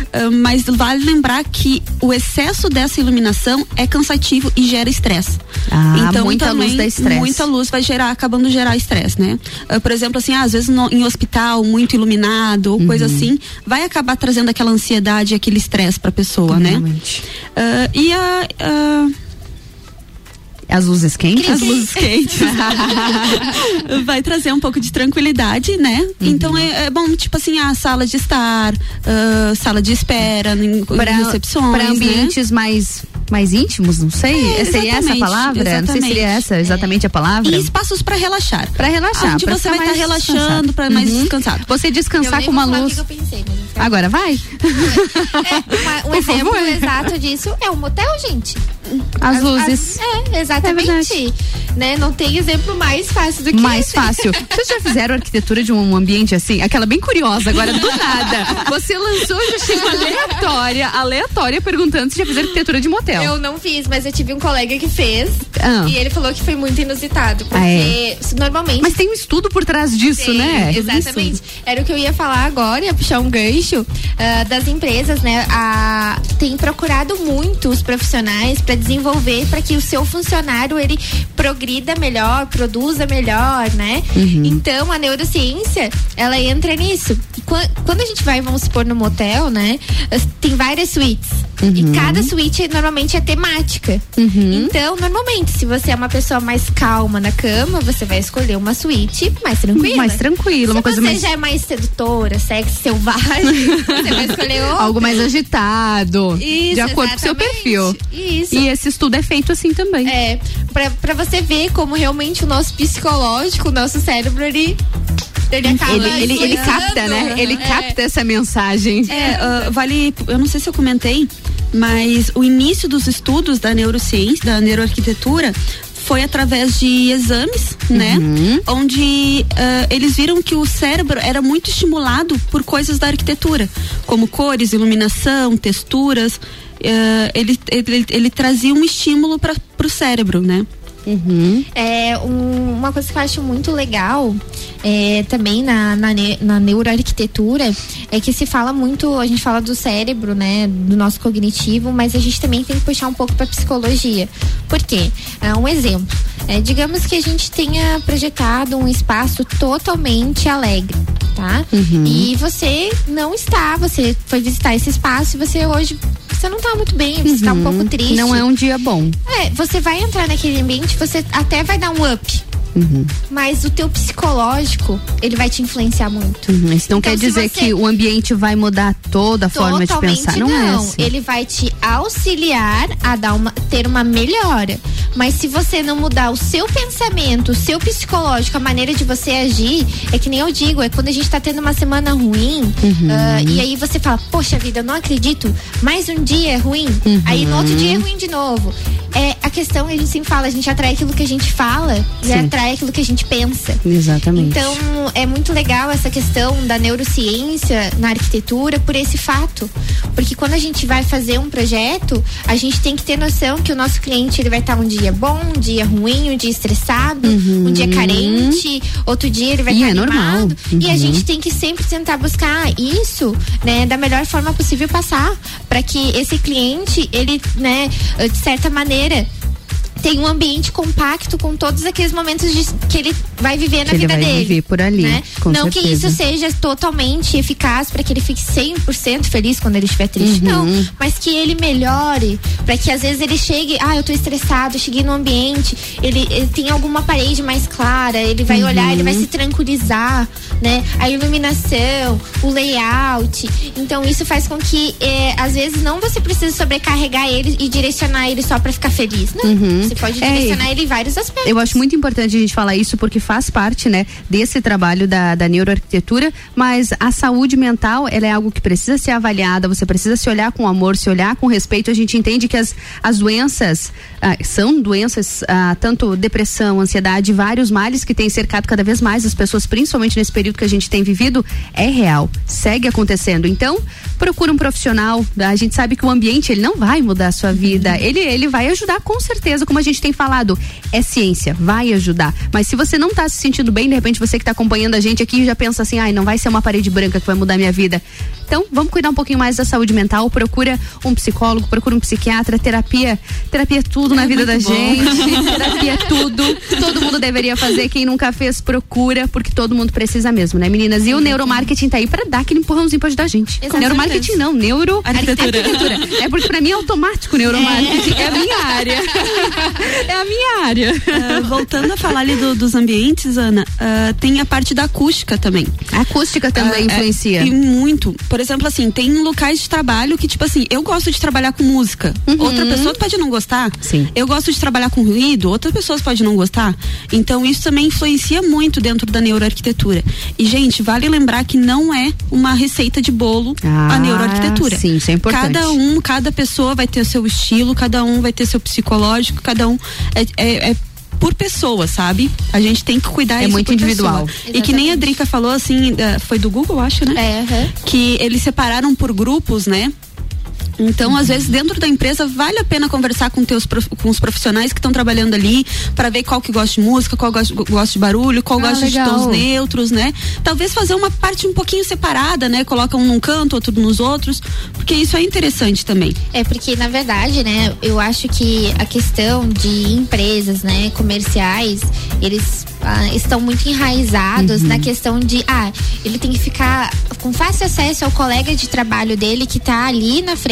Uh, mas vale lembrar que o excesso dessa iluminação é cansativo e gera estresse. Ah, então, muita também, luz dá estresse. Muita luz vai gerar, acabando de gerar estresse, né? Uh, por exemplo, assim, ah, às vezes no, em hospital, muito iluminado ou uhum. coisa assim, vai acabar trazendo aquela ansiedade, aquele estresse para a pessoa, né? Realmente. né? Uh, e a uh, as luzes quentes? As luzes [laughs] quentes. [laughs] vai trazer um pouco de tranquilidade, né? Uhum. Então é, é, bom, tipo assim, a sala de estar, uh, sala de espera, pra, recepções. Para ambientes né? mais mais íntimos, não sei. É, seria essa a palavra? Exatamente. Não sei se seria essa exatamente a palavra. E espaços para relaxar. Para relaxar. Onde você vai estar tá relaxando, para mais uhum. descansado. Você descansar com uma luz. Que eu pensei, mas Agora vai. É, uma, um [laughs] exemplo favor. exato disso é um motel, gente. As, as luzes. As, é, exatamente. É né? Não tem exemplo mais fácil do que Mais esse. fácil. [laughs] Vocês já fizeram arquitetura de um ambiente assim? Aquela bem curiosa agora, do nada. Você lançou, já chegou aleatória, aleatória, perguntando se já fez arquitetura de motel. Eu não fiz, mas eu tive um colega que fez. Ah. E ele falou que foi muito inusitado. Porque ah, é. normalmente. Mas tem um estudo por trás disso, tem, né? Exatamente. Isso. Era o que eu ia falar agora, ia puxar um gancho uh, das empresas, né? A, tem procurado muito os profissionais para desenvolver para que o seu funcionário ele progrida melhor, produza melhor, né? Uhum. Então a neurociência ela entra nisso. Quando a gente vai, vamos supor, no motel, né? Tem várias suítes. Uhum. E cada suíte normalmente é temática. Uhum. Então, normalmente, se você é uma pessoa mais calma na cama, você vai escolher uma suíte mais tranquila. Mais tranquila, se uma coisa mais. Se você já é mais sedutora, sexy, selvagem, [laughs] você vai escolher outra. Algo mais agitado. Isso, de acordo exatamente. com o seu perfil. Isso. E esse estudo é feito assim também. É, pra, pra você ver como realmente o nosso psicológico, o nosso cérebro, ele ele acaba ele, ele, ele capta, né? Ele é. capta essa mensagem. É, uh, vale, eu não sei se eu comentei, mas o início dos estudos da neurociência, da neuroarquitetura, foi através de exames, né? Uhum. Onde uh, eles viram que o cérebro era muito estimulado por coisas da arquitetura, como cores, iluminação, texturas. Uh, ele, ele, ele, trazia um estímulo para o cérebro, né? Uhum. É, um, uma coisa que eu acho muito legal é, também na, na, na, neuroarquitetura é que se fala muito, a gente fala do cérebro, né, do nosso cognitivo, mas a gente também tem que puxar um pouco para psicologia. Por quê? É, um exemplo. É, digamos que a gente tenha projetado um espaço totalmente alegre, tá? Uhum. E você não está, você foi visitar esse espaço e você hoje você não tá muito bem, você uhum. tá um pouco uhum. triste. Não é um dia bom. É, você vai entrar naquele ambiente, você até vai dar um up. Uhum. Mas o teu psicológico, ele vai te influenciar muito. Uhum. Isso não então, quer dizer que o ambiente vai mudar toda a forma de pensar. Não, é não. é assim. Ele vai te auxiliar a dar uma, ter uma melhora. Mas se você não mudar o seu pensamento, o seu psicológico, a maneira de você agir, é que nem eu digo, é quando a gente tá tendo uma semana ruim, uhum. uh, e aí você fala, poxa vida, eu não acredito, mais um dia é ruim, uhum. aí no outro dia é ruim de novo. É, a questão, a gente sempre fala, a gente atrai aquilo que a gente fala Sim. e atrai aquilo que a gente pensa. Exatamente. Então, é muito legal essa questão da neurociência na arquitetura por esse fato. Porque quando a gente vai fazer um projeto, a gente tem que ter noção que o nosso cliente ele vai estar um dia bom, um dia ruim, um dia estressado, uhum. um dia carente, outro dia ele vai estar é animado. Uhum. E a uhum. gente tem que sempre tentar buscar isso, né, da melhor forma possível passar, para que esse cliente, ele, né, de certa maneira, tem um ambiente compacto com todos aqueles momentos de, que ele vai viver na que vida ele vai dele. Viver por ali. Né? não certeza. que isso seja totalmente eficaz para que ele fique 100% feliz quando ele estiver triste, uhum. não. Mas que ele melhore, para que às vezes ele chegue, ah, eu tô estressado, cheguei no ambiente, ele, ele tem alguma parede mais clara, ele vai uhum. olhar, ele vai se tranquilizar, né? A iluminação, o layout. Então isso faz com que, eh, às vezes, não você precisa sobrecarregar ele e direcionar ele só para ficar feliz. Não. Uhum. Você pode é, direcionar é, ele em vários aspectos. Eu acho muito importante a gente falar isso porque faz parte, né, desse trabalho da, da neuroarquitetura, mas a saúde mental, ela é algo que precisa ser avaliada, você precisa se olhar com amor, se olhar com respeito. A gente entende que as, as doenças ah, são doenças, ah, tanto depressão, ansiedade, vários males que têm cercado cada vez mais as pessoas, principalmente nesse período que a gente tem vivido, é real, segue acontecendo. Então, procura um profissional. A gente sabe que o ambiente ele não vai mudar a sua vida, ele ele vai ajudar com certeza, como a gente tem falado, é ciência, vai ajudar. Mas se você não está se sentindo bem, de repente você que está acompanhando a gente aqui já pensa assim, ai, não vai ser uma parede branca que vai mudar minha vida. Então, vamos cuidar um pouquinho mais da saúde mental, procura um psicólogo, procura um psiquiatra, terapia, terapia é tudo é na vida da bom. gente, terapia é tudo. Todo mundo deveria fazer, quem nunca fez, procura, porque todo mundo precisa mesmo, né, meninas? E o neuromarketing tá aí para dar aquele empurrãozinho para ajudar a gente. Exatamente. Neuromarketing não, neuro arquitetura. arquitetura. É porque para mim é automático neuromarketing, é, é a minha área. é a minha área. Uh, voltando a falar ali do, dos ambientes, Ana, uh, tem a parte da acústica também. A acústica também uh, influencia. É, e muito. Por exemplo, assim, tem locais de trabalho que, tipo assim, eu gosto de trabalhar com música. Uhum. Outra pessoa pode não gostar. Sim. Eu gosto de trabalhar com ruído, outras pessoas podem não gostar. Então, isso também influencia muito dentro da neuroarquitetura. E, gente, vale lembrar que não é uma receita de bolo ah, a neuroarquitetura. Sim, isso é importante. Cada um, cada pessoa vai ter o seu estilo, cada um vai ter seu psicológico, cada um é, é, é por pessoa, sabe? A gente tem que cuidar é muito individual. E que nem a Drica falou assim, foi do Google, acho, né? É, uhum. Que eles separaram por grupos, né? Então, às vezes, dentro da empresa, vale a pena conversar com, teus, com os profissionais que estão trabalhando ali, para ver qual que gosta de música, qual gosta, gosta de barulho, qual ah, gosta legal. de tons neutros, né? Talvez fazer uma parte um pouquinho separada, né? Coloca um num canto, outro nos outros, porque isso é interessante também. É, porque, na verdade, né, eu acho que a questão de empresas, né, comerciais, eles ah, estão muito enraizados uhum. na questão de, ah, ele tem que ficar com fácil acesso ao colega de trabalho dele que está ali na frente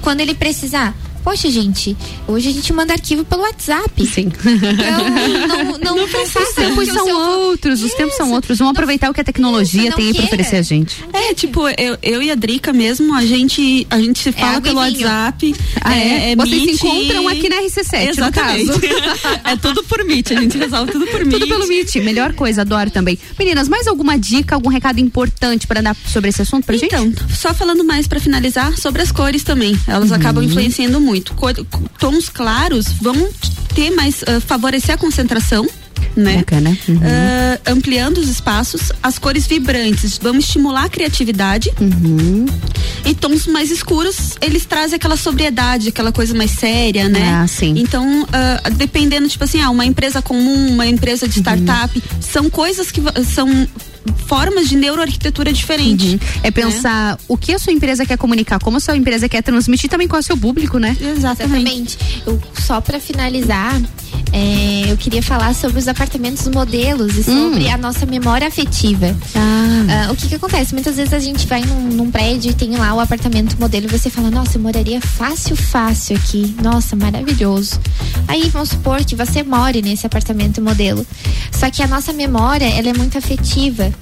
quando ele precisar Poxa, gente, hoje a gente manda arquivo pelo WhatsApp. Sim. Então, não, [laughs] não, não, não Os tempos são seu... outros, os tempos são outros. Vamos aproveitar o que a tecnologia tem para oferecer a gente. É, tipo, eu, eu e a Drica mesmo, a gente, a gente se é fala é pelo WhatsApp. Ah, é, é Vocês Meet, se encontram aqui na RC7, Exatamente. [laughs] é tudo por Meet, a gente resolve tudo por Meet. Tudo pelo Meet, melhor coisa, adoro também. Meninas, mais alguma dica, algum recado importante para dar sobre esse assunto pra então, gente? Então, só falando mais para finalizar sobre as cores também. Elas uhum. acabam influenciando muito muito. Tons claros vão ter mais uh, favorecer a concentração né? Bacana. Uhum. Uh, ampliando os espaços, as cores vibrantes vão estimular a criatividade. Uhum. E tons mais escuros, eles trazem aquela sobriedade, aquela coisa mais séria, né? Ah, sim. Então, uh, dependendo, tipo assim, ah, uma empresa comum, uma empresa de uhum. startup, uhum. são coisas que são formas de neuroarquitetura diferente. Uhum. É pensar né? o que a sua empresa quer comunicar, como a sua empresa quer transmitir também com o seu público, né? Exatamente. Exatamente. Eu, só para finalizar, é, eu queria falar sobre os apartamentos modelos e sobre hum. a nossa memória afetiva. Ah. Uh, o que que acontece? Muitas vezes a gente vai num, num, prédio e tem lá o apartamento modelo e você fala, nossa, eu moraria fácil, fácil aqui. Nossa, maravilhoso. Aí vamos supor que você more nesse apartamento modelo. Só que a nossa memória, ela é muito afetiva.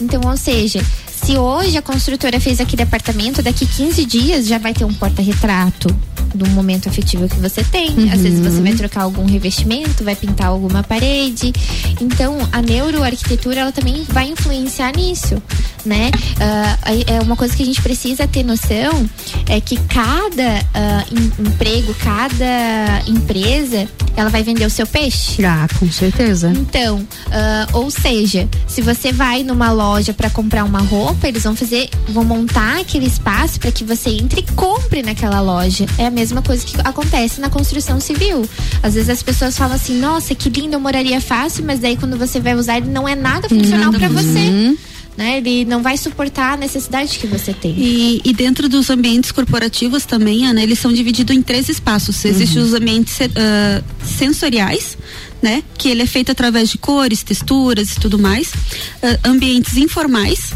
Então, ou seja, se hoje a construtora fez aquele apartamento, daqui 15 dias já vai ter um porta-retrato do momento afetivo que você tem. Uhum. Às vezes você vai trocar algum revestimento, vai pintar alguma parede. Então, a neuroarquitetura ela também vai influenciar nisso, né? Uh, é uma coisa que a gente precisa ter noção é que cada uh, emprego, cada empresa, ela vai vender o seu peixe. Ah, com certeza. Então, uh, ou seja, se você vai numa loja para comprar uma roupa, eles vão fazer, vão montar aquele espaço para que você entre e compre naquela loja. É a mesma mesma coisa que acontece na construção civil. Às vezes as pessoas falam assim: nossa, que lindo, eu moraria fácil, mas daí quando você vai usar, ele não é nada funcional para você. Né? Ele não vai suportar a necessidade que você tem. E, e dentro dos ambientes corporativos também, Ana, eles são divididos em três espaços. Existem uhum. os ambientes uh, sensoriais, né? Que ele é feito através de cores, texturas e tudo mais. Uh, ambientes informais,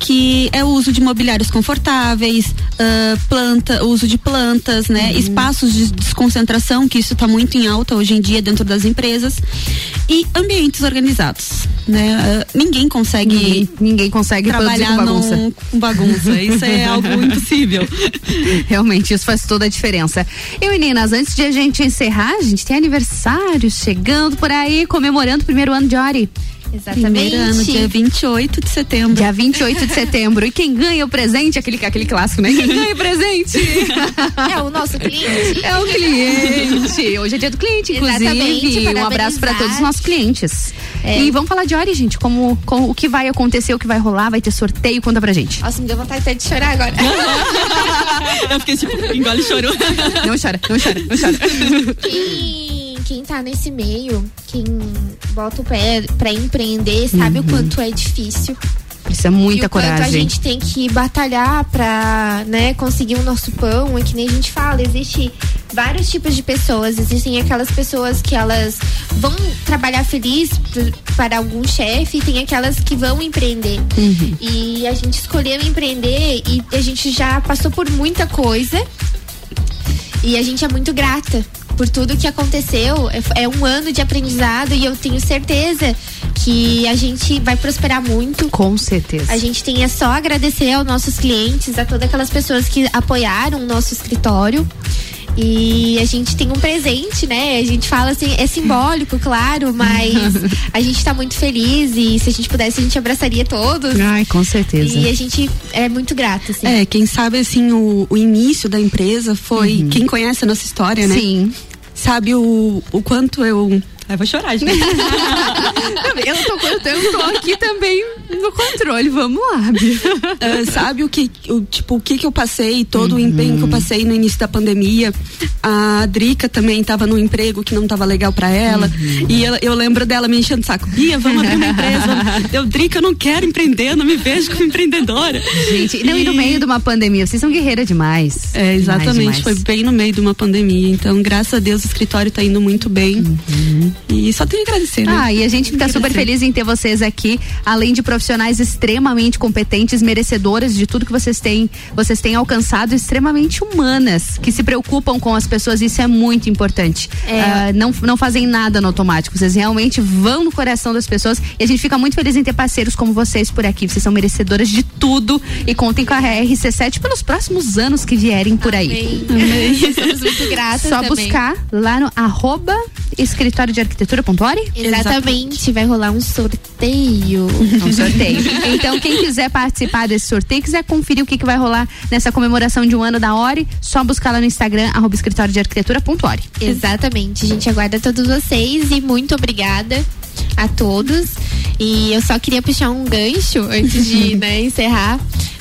que é o uso de mobiliários confortáveis, uh, planta, uso de plantas, né? Uhum. Espaços de desconcentração, que isso está muito em alta hoje em dia dentro das empresas. E ambientes organizados, né? Uh, ninguém consegue. Ninguém, ninguém consegue trabalhar com bagunça. Num, com bagunça. Isso é [laughs] algo impossível. [laughs] Realmente, isso faz toda a diferença. E meninas, antes de a gente encerrar, a gente tem aniversário chegando por aí, comemorando o primeiro ano de Ori. Exatamente. Primeiro ano, dia 28 de setembro. Dia 28 de setembro. E quem ganha o presente, aquele, aquele clássico, né? Quem ganha o presente? É o nosso cliente. É o cliente. Hoje é dia do cliente, inclusive. Exatamente, um abraço para todos os nossos clientes. É. E vamos falar de Ori, gente. Como, como, o que vai acontecer, o que vai rolar, vai ter sorteio, conta pra gente. Nossa, me deu vontade até de chorar agora. [laughs] Eu fiquei tipo, engole chorou. Não chora, não chora, não chora. Quem, quem tá nesse meio, quem bota o pé pra empreender, sabe uhum. o quanto é difícil. Precisa muita e o coragem. Quanto a gente tem que batalhar pra, né, conseguir o nosso pão. É que nem a gente fala, existe vários tipos de pessoas. Existem aquelas pessoas que elas vão trabalhar feliz para algum chefe e tem aquelas que vão empreender. Uhum. E a gente escolheu empreender e a gente já passou por muita coisa. E a gente é muito grata por tudo que aconteceu. É, é um ano de aprendizado e eu tenho certeza que a gente vai prosperar muito. Com certeza. A gente tem é só agradecer aos nossos clientes, a todas aquelas pessoas que apoiaram o nosso escritório. E a gente tem um presente, né? A gente fala assim, é simbólico, claro, mas [laughs] a gente tá muito feliz e se a gente pudesse, a gente abraçaria todos. Ai, com certeza. E a gente é muito grato, assim. É, quem sabe, assim, o, o início da empresa foi. Uhum. Quem conhece a nossa história, né? Sim sabe o, o quanto eu Ai, vou chorar, gente. [laughs] eu, tô, eu tô aqui também no controle, vamos lá, uh, sabe o que, o, tipo, o que que eu passei, todo uhum. o empenho que eu passei no início da pandemia. A Drica também estava no emprego que não estava legal para ela. Uhum. E eu, eu, lembro dela me enchendo o saco. Bia, vamos abrir uma [laughs] empresa. eu, Drica, eu não quero empreender, não me vejo como empreendedora. Gente, não, e no meio de uma pandemia, vocês são guerreira demais. É, exatamente, demais, demais. foi bem no meio de uma pandemia. Então, graças a Deus, o escritório está indo muito bem. Uhum. E só tenho a agradecer, né? Ah, e a gente fica super feliz em ter vocês aqui, além de profissionais extremamente competentes, merecedoras de tudo que vocês têm, vocês têm alcançado, extremamente humanas, que se preocupam com as pessoas, isso é muito importante. É. Uh, não, não fazem nada no automático, vocês realmente vão no coração das pessoas e a gente fica muito feliz em ter parceiros como vocês por aqui. Vocês são merecedoras de tudo e contem com a RC7 pelos próximos anos que vierem por aí. Amém. Amém. [laughs] Estamos muito gratas. Só também. buscar lá no arroba escritório de arquitetura.ori? Exatamente, vai rolar um sorteio. [laughs] Um sorteio. então, quem quiser participar desse sorteio, quiser conferir o que, que vai rolar nessa comemoração de um ano da Ori, só buscar lá no Instagram, arroba escritório de arquitetura.ori. Exatamente, a gente aguarda todos vocês e muito obrigada a todos. E eu só queria puxar um gancho antes de [laughs] né, encerrar.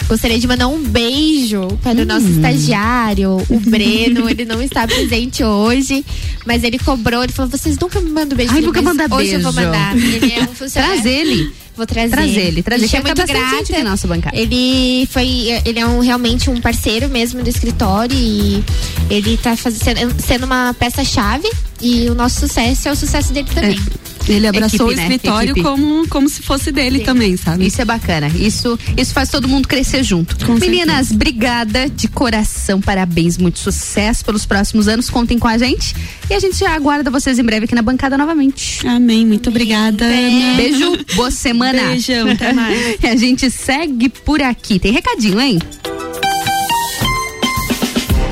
Gostaria de mandar um beijo para o nosso hum. estagiário, o Breno. ele não está presente hoje, mas ele cobrou. Ele falou: vocês nunca me mandam beijo. Ai, nunca manda hoje beijo. Hoje eu vou mandar. Ele é um [laughs] funcionário. Traz ele. Vou trazer. Traz ele, traz ele. É muito grata. Aqui nossa bancada. Ele foi, ele é um, realmente um parceiro mesmo do escritório e ele está fazendo, sendo uma peça-chave e o nosso sucesso é o sucesso dele também. É. Ele abraçou Equipe, o né? escritório né? como, como se fosse dele Sim. também, sabe? Isso é bacana. Isso, isso faz todo mundo crescer junto. Com Meninas, certeza. obrigada de coração, parabéns, muito sucesso pelos próximos anos. Contem com a gente. E a gente já aguarda vocês em breve aqui na bancada novamente. Amém, muito obrigada. Beijo, boa semana. Beijão, até mais. [laughs] e a gente segue por aqui. Tem recadinho, hein?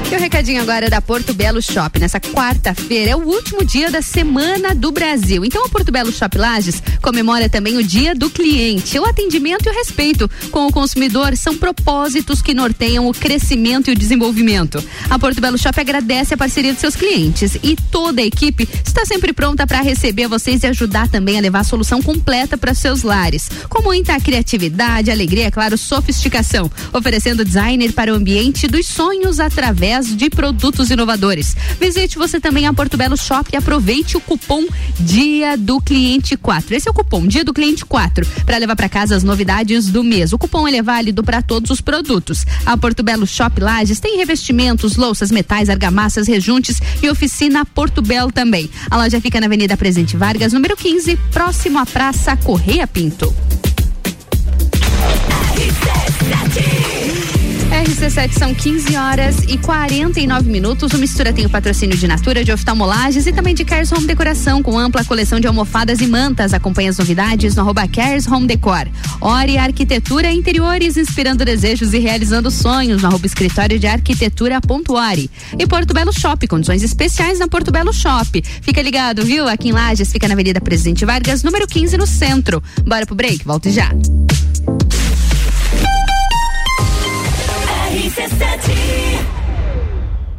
E o recadinho agora é da Porto Belo Shop. Nessa quarta-feira é o último dia da Semana do Brasil. Então a Porto Belo Shop Lages comemora também o Dia do Cliente. O atendimento e o respeito com o consumidor são propósitos que norteiam o crescimento e o desenvolvimento. A Porto Belo Shop agradece a parceria de seus clientes e toda a equipe está sempre pronta para receber vocês e ajudar também a levar a solução completa para seus lares. Com muita criatividade, alegria, claro, sofisticação, oferecendo designer para o ambiente dos sonhos através de produtos inovadores. Visite você também a Porto Belo Shop e aproveite o cupom Dia do Cliente 4. Esse é o cupom Dia do Cliente 4 para levar para casa as novidades do mês. O cupom ele é válido para todos os produtos. A Porto Belo Shop Lages tem revestimentos, louças, metais, argamassas, rejuntes e oficina Porto Belo também. A loja fica na Avenida Presidente Vargas, número 15, próximo à Praça Correia Pinto. RC7 são 15 horas e 49 minutos. O Mistura tem o patrocínio de Natura, de oftalmolagens e também de Cares Home Decoração, com ampla coleção de almofadas e mantas. Acompanhe as novidades no arroba Cares Home Decor. Ore Arquitetura Interiores, inspirando desejos e realizando sonhos no arroba escritório de arquitetura.ore. E Porto Belo Shop, condições especiais na Porto Belo Shop. Fica ligado, viu? Aqui em Lages, fica na Avenida Presidente Vargas, número 15, no centro. Bora pro break, volte já. RC7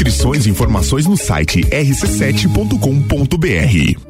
Inscrições e informações no site rc7.com.br.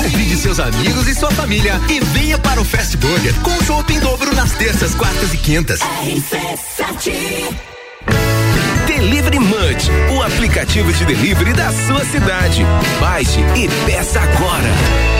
Convide seus amigos e sua família e venha para o Fast Burger com chopp em dobro nas terças, quartas e quintas. Delivery Munch, o aplicativo de delivery da sua cidade. Baixe e peça agora.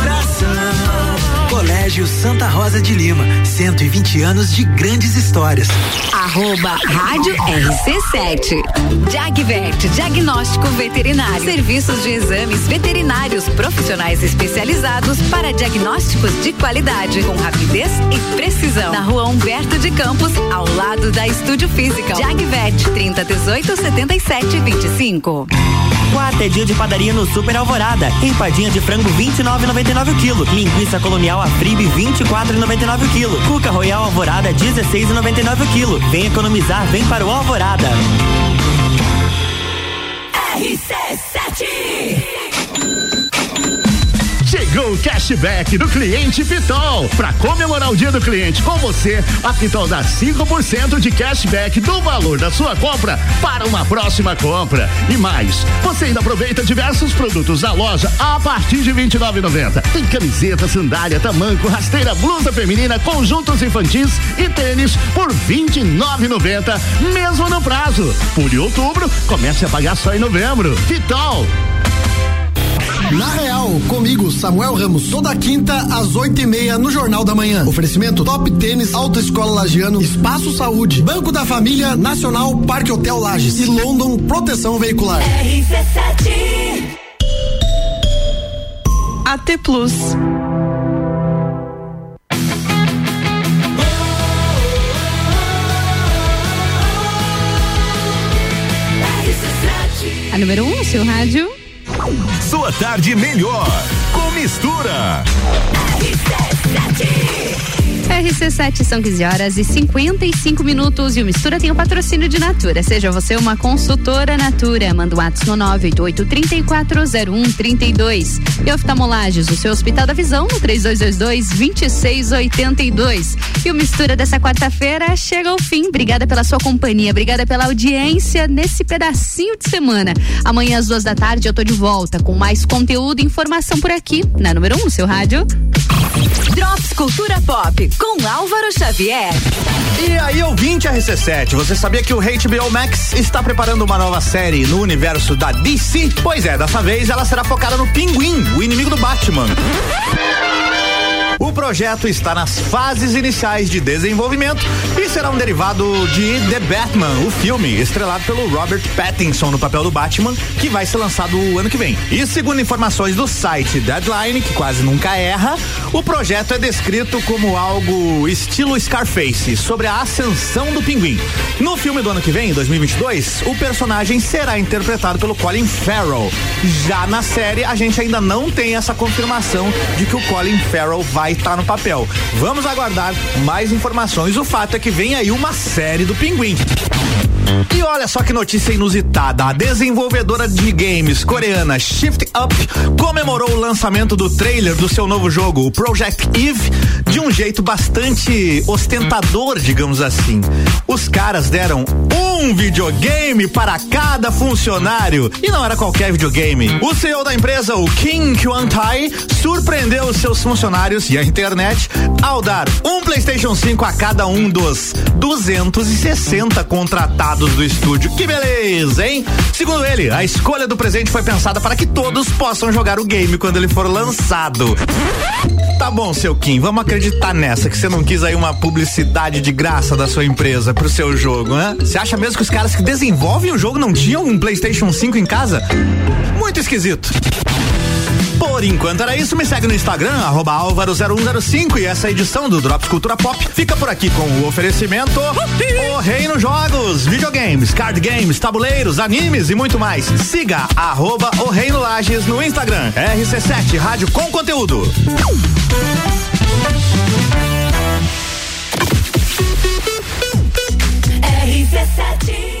Colégio Santa Rosa de Lima, 120 anos de grandes histórias. Arroba Rádio RC7. Jagvet, diagnóstico veterinário. Serviços de exames veterinários profissionais especializados para diagnósticos de qualidade, com rapidez e precisão. Na rua Humberto de Campos, ao lado da Estúdio Física. Jagvet, 30 18 77 25. Quarta é dia de padaria no Super Alvorada. Empadinha de frango 29,99 o quilo. Linguiça colonial Afribe 24,99 o quilo. Cuca Royal Alvorada 16,99 o quilo. Vem economizar, vem para o Alvorada. Chegou o cashback do cliente Pitol. Para comemorar o dia do cliente com você, a Pitol dá 5% de cashback do valor da sua compra para uma próxima compra. E mais, você ainda aproveita diversos produtos da loja a partir de R$ 29,90. Tem camiseta, sandália, tamanco, rasteira, blusa feminina, conjuntos infantis e tênis por R$ 29,90, mesmo no prazo. Por outubro, comece a pagar só em novembro. Pitol. Na Real, comigo, Samuel Ramos, toda quinta às oito e meia no Jornal da Manhã. Oferecimento Top Tênis, Autoescola Lagiano, Espaço Saúde, Banco da Família, Nacional, Parque Hotel Lages e London Proteção Veicular. RC7 AT Plus. A número 1, um, seu rádio. Sua tarde melhor com mistura. RC7 são 15 horas e 55 minutos e o Mistura tem o patrocínio de Natura. Seja você uma consultora Natura, manda o um WhatsApp no 988-340132. E oftalmolages, o seu Hospital da Visão no 3222-2682. E o Mistura dessa quarta-feira chega ao fim. Obrigada pela sua companhia, obrigada pela audiência nesse pedacinho de semana. Amanhã às duas da tarde eu tô de volta com mais conteúdo e informação por aqui, na número 1, um, seu rádio. Drops Cultura Pop com Álvaro Xavier. E aí, ouvinte RC7, você sabia que o HBO Max está preparando uma nova série no universo da DC? Pois é, dessa vez ela será focada no Pinguim, o inimigo do Batman. O projeto está nas fases iniciais de desenvolvimento e será um derivado de The Batman, o filme, estrelado pelo Robert Pattinson no papel do Batman, que vai ser lançado o ano que vem. E segundo informações do site Deadline, que quase nunca erra, o projeto é descrito como algo estilo Scarface, sobre a ascensão do pinguim. No filme do ano que vem, 2022, o personagem será interpretado pelo Colin Farrell. Já na série, a gente ainda não tem essa confirmação de que o Colin Farrell vai estar tá no papel. Vamos aguardar mais informações. O fato é que vem aí uma série do Pinguim. E olha só que notícia inusitada. A desenvolvedora de games coreana Shift Up comemorou o lançamento do trailer do seu novo jogo, o Project Eve, de um jeito bastante ostentador, digamos assim. Os caras deram um videogame para cada funcionário. E não era qualquer videogame. O CEO da empresa, o Kim Kyung-tai, surpreendeu seus funcionários e a internet ao dar um PlayStation 5 a cada um dos 260 contratados do estúdio. Que beleza, hein? Segundo ele, a escolha do presente foi pensada para que todos possam jogar o game quando ele for lançado. Tá bom, seu Kim, vamos acreditar nessa que você não quis aí uma publicidade de graça da sua empresa pro seu jogo, né? Você acha mesmo que os caras que desenvolvem o jogo não tinham um PlayStation 5 em casa? Muito esquisito. Por enquanto era isso, me segue no Instagram, arroba álvaro0105 e essa edição do Drops Cultura Pop fica por aqui com o oferecimento O Reino Jogos, videogames, card games, tabuleiros, animes e muito mais. Siga arroba O Reino Lages no Instagram, RC7 Rádio com conteúdo. RC7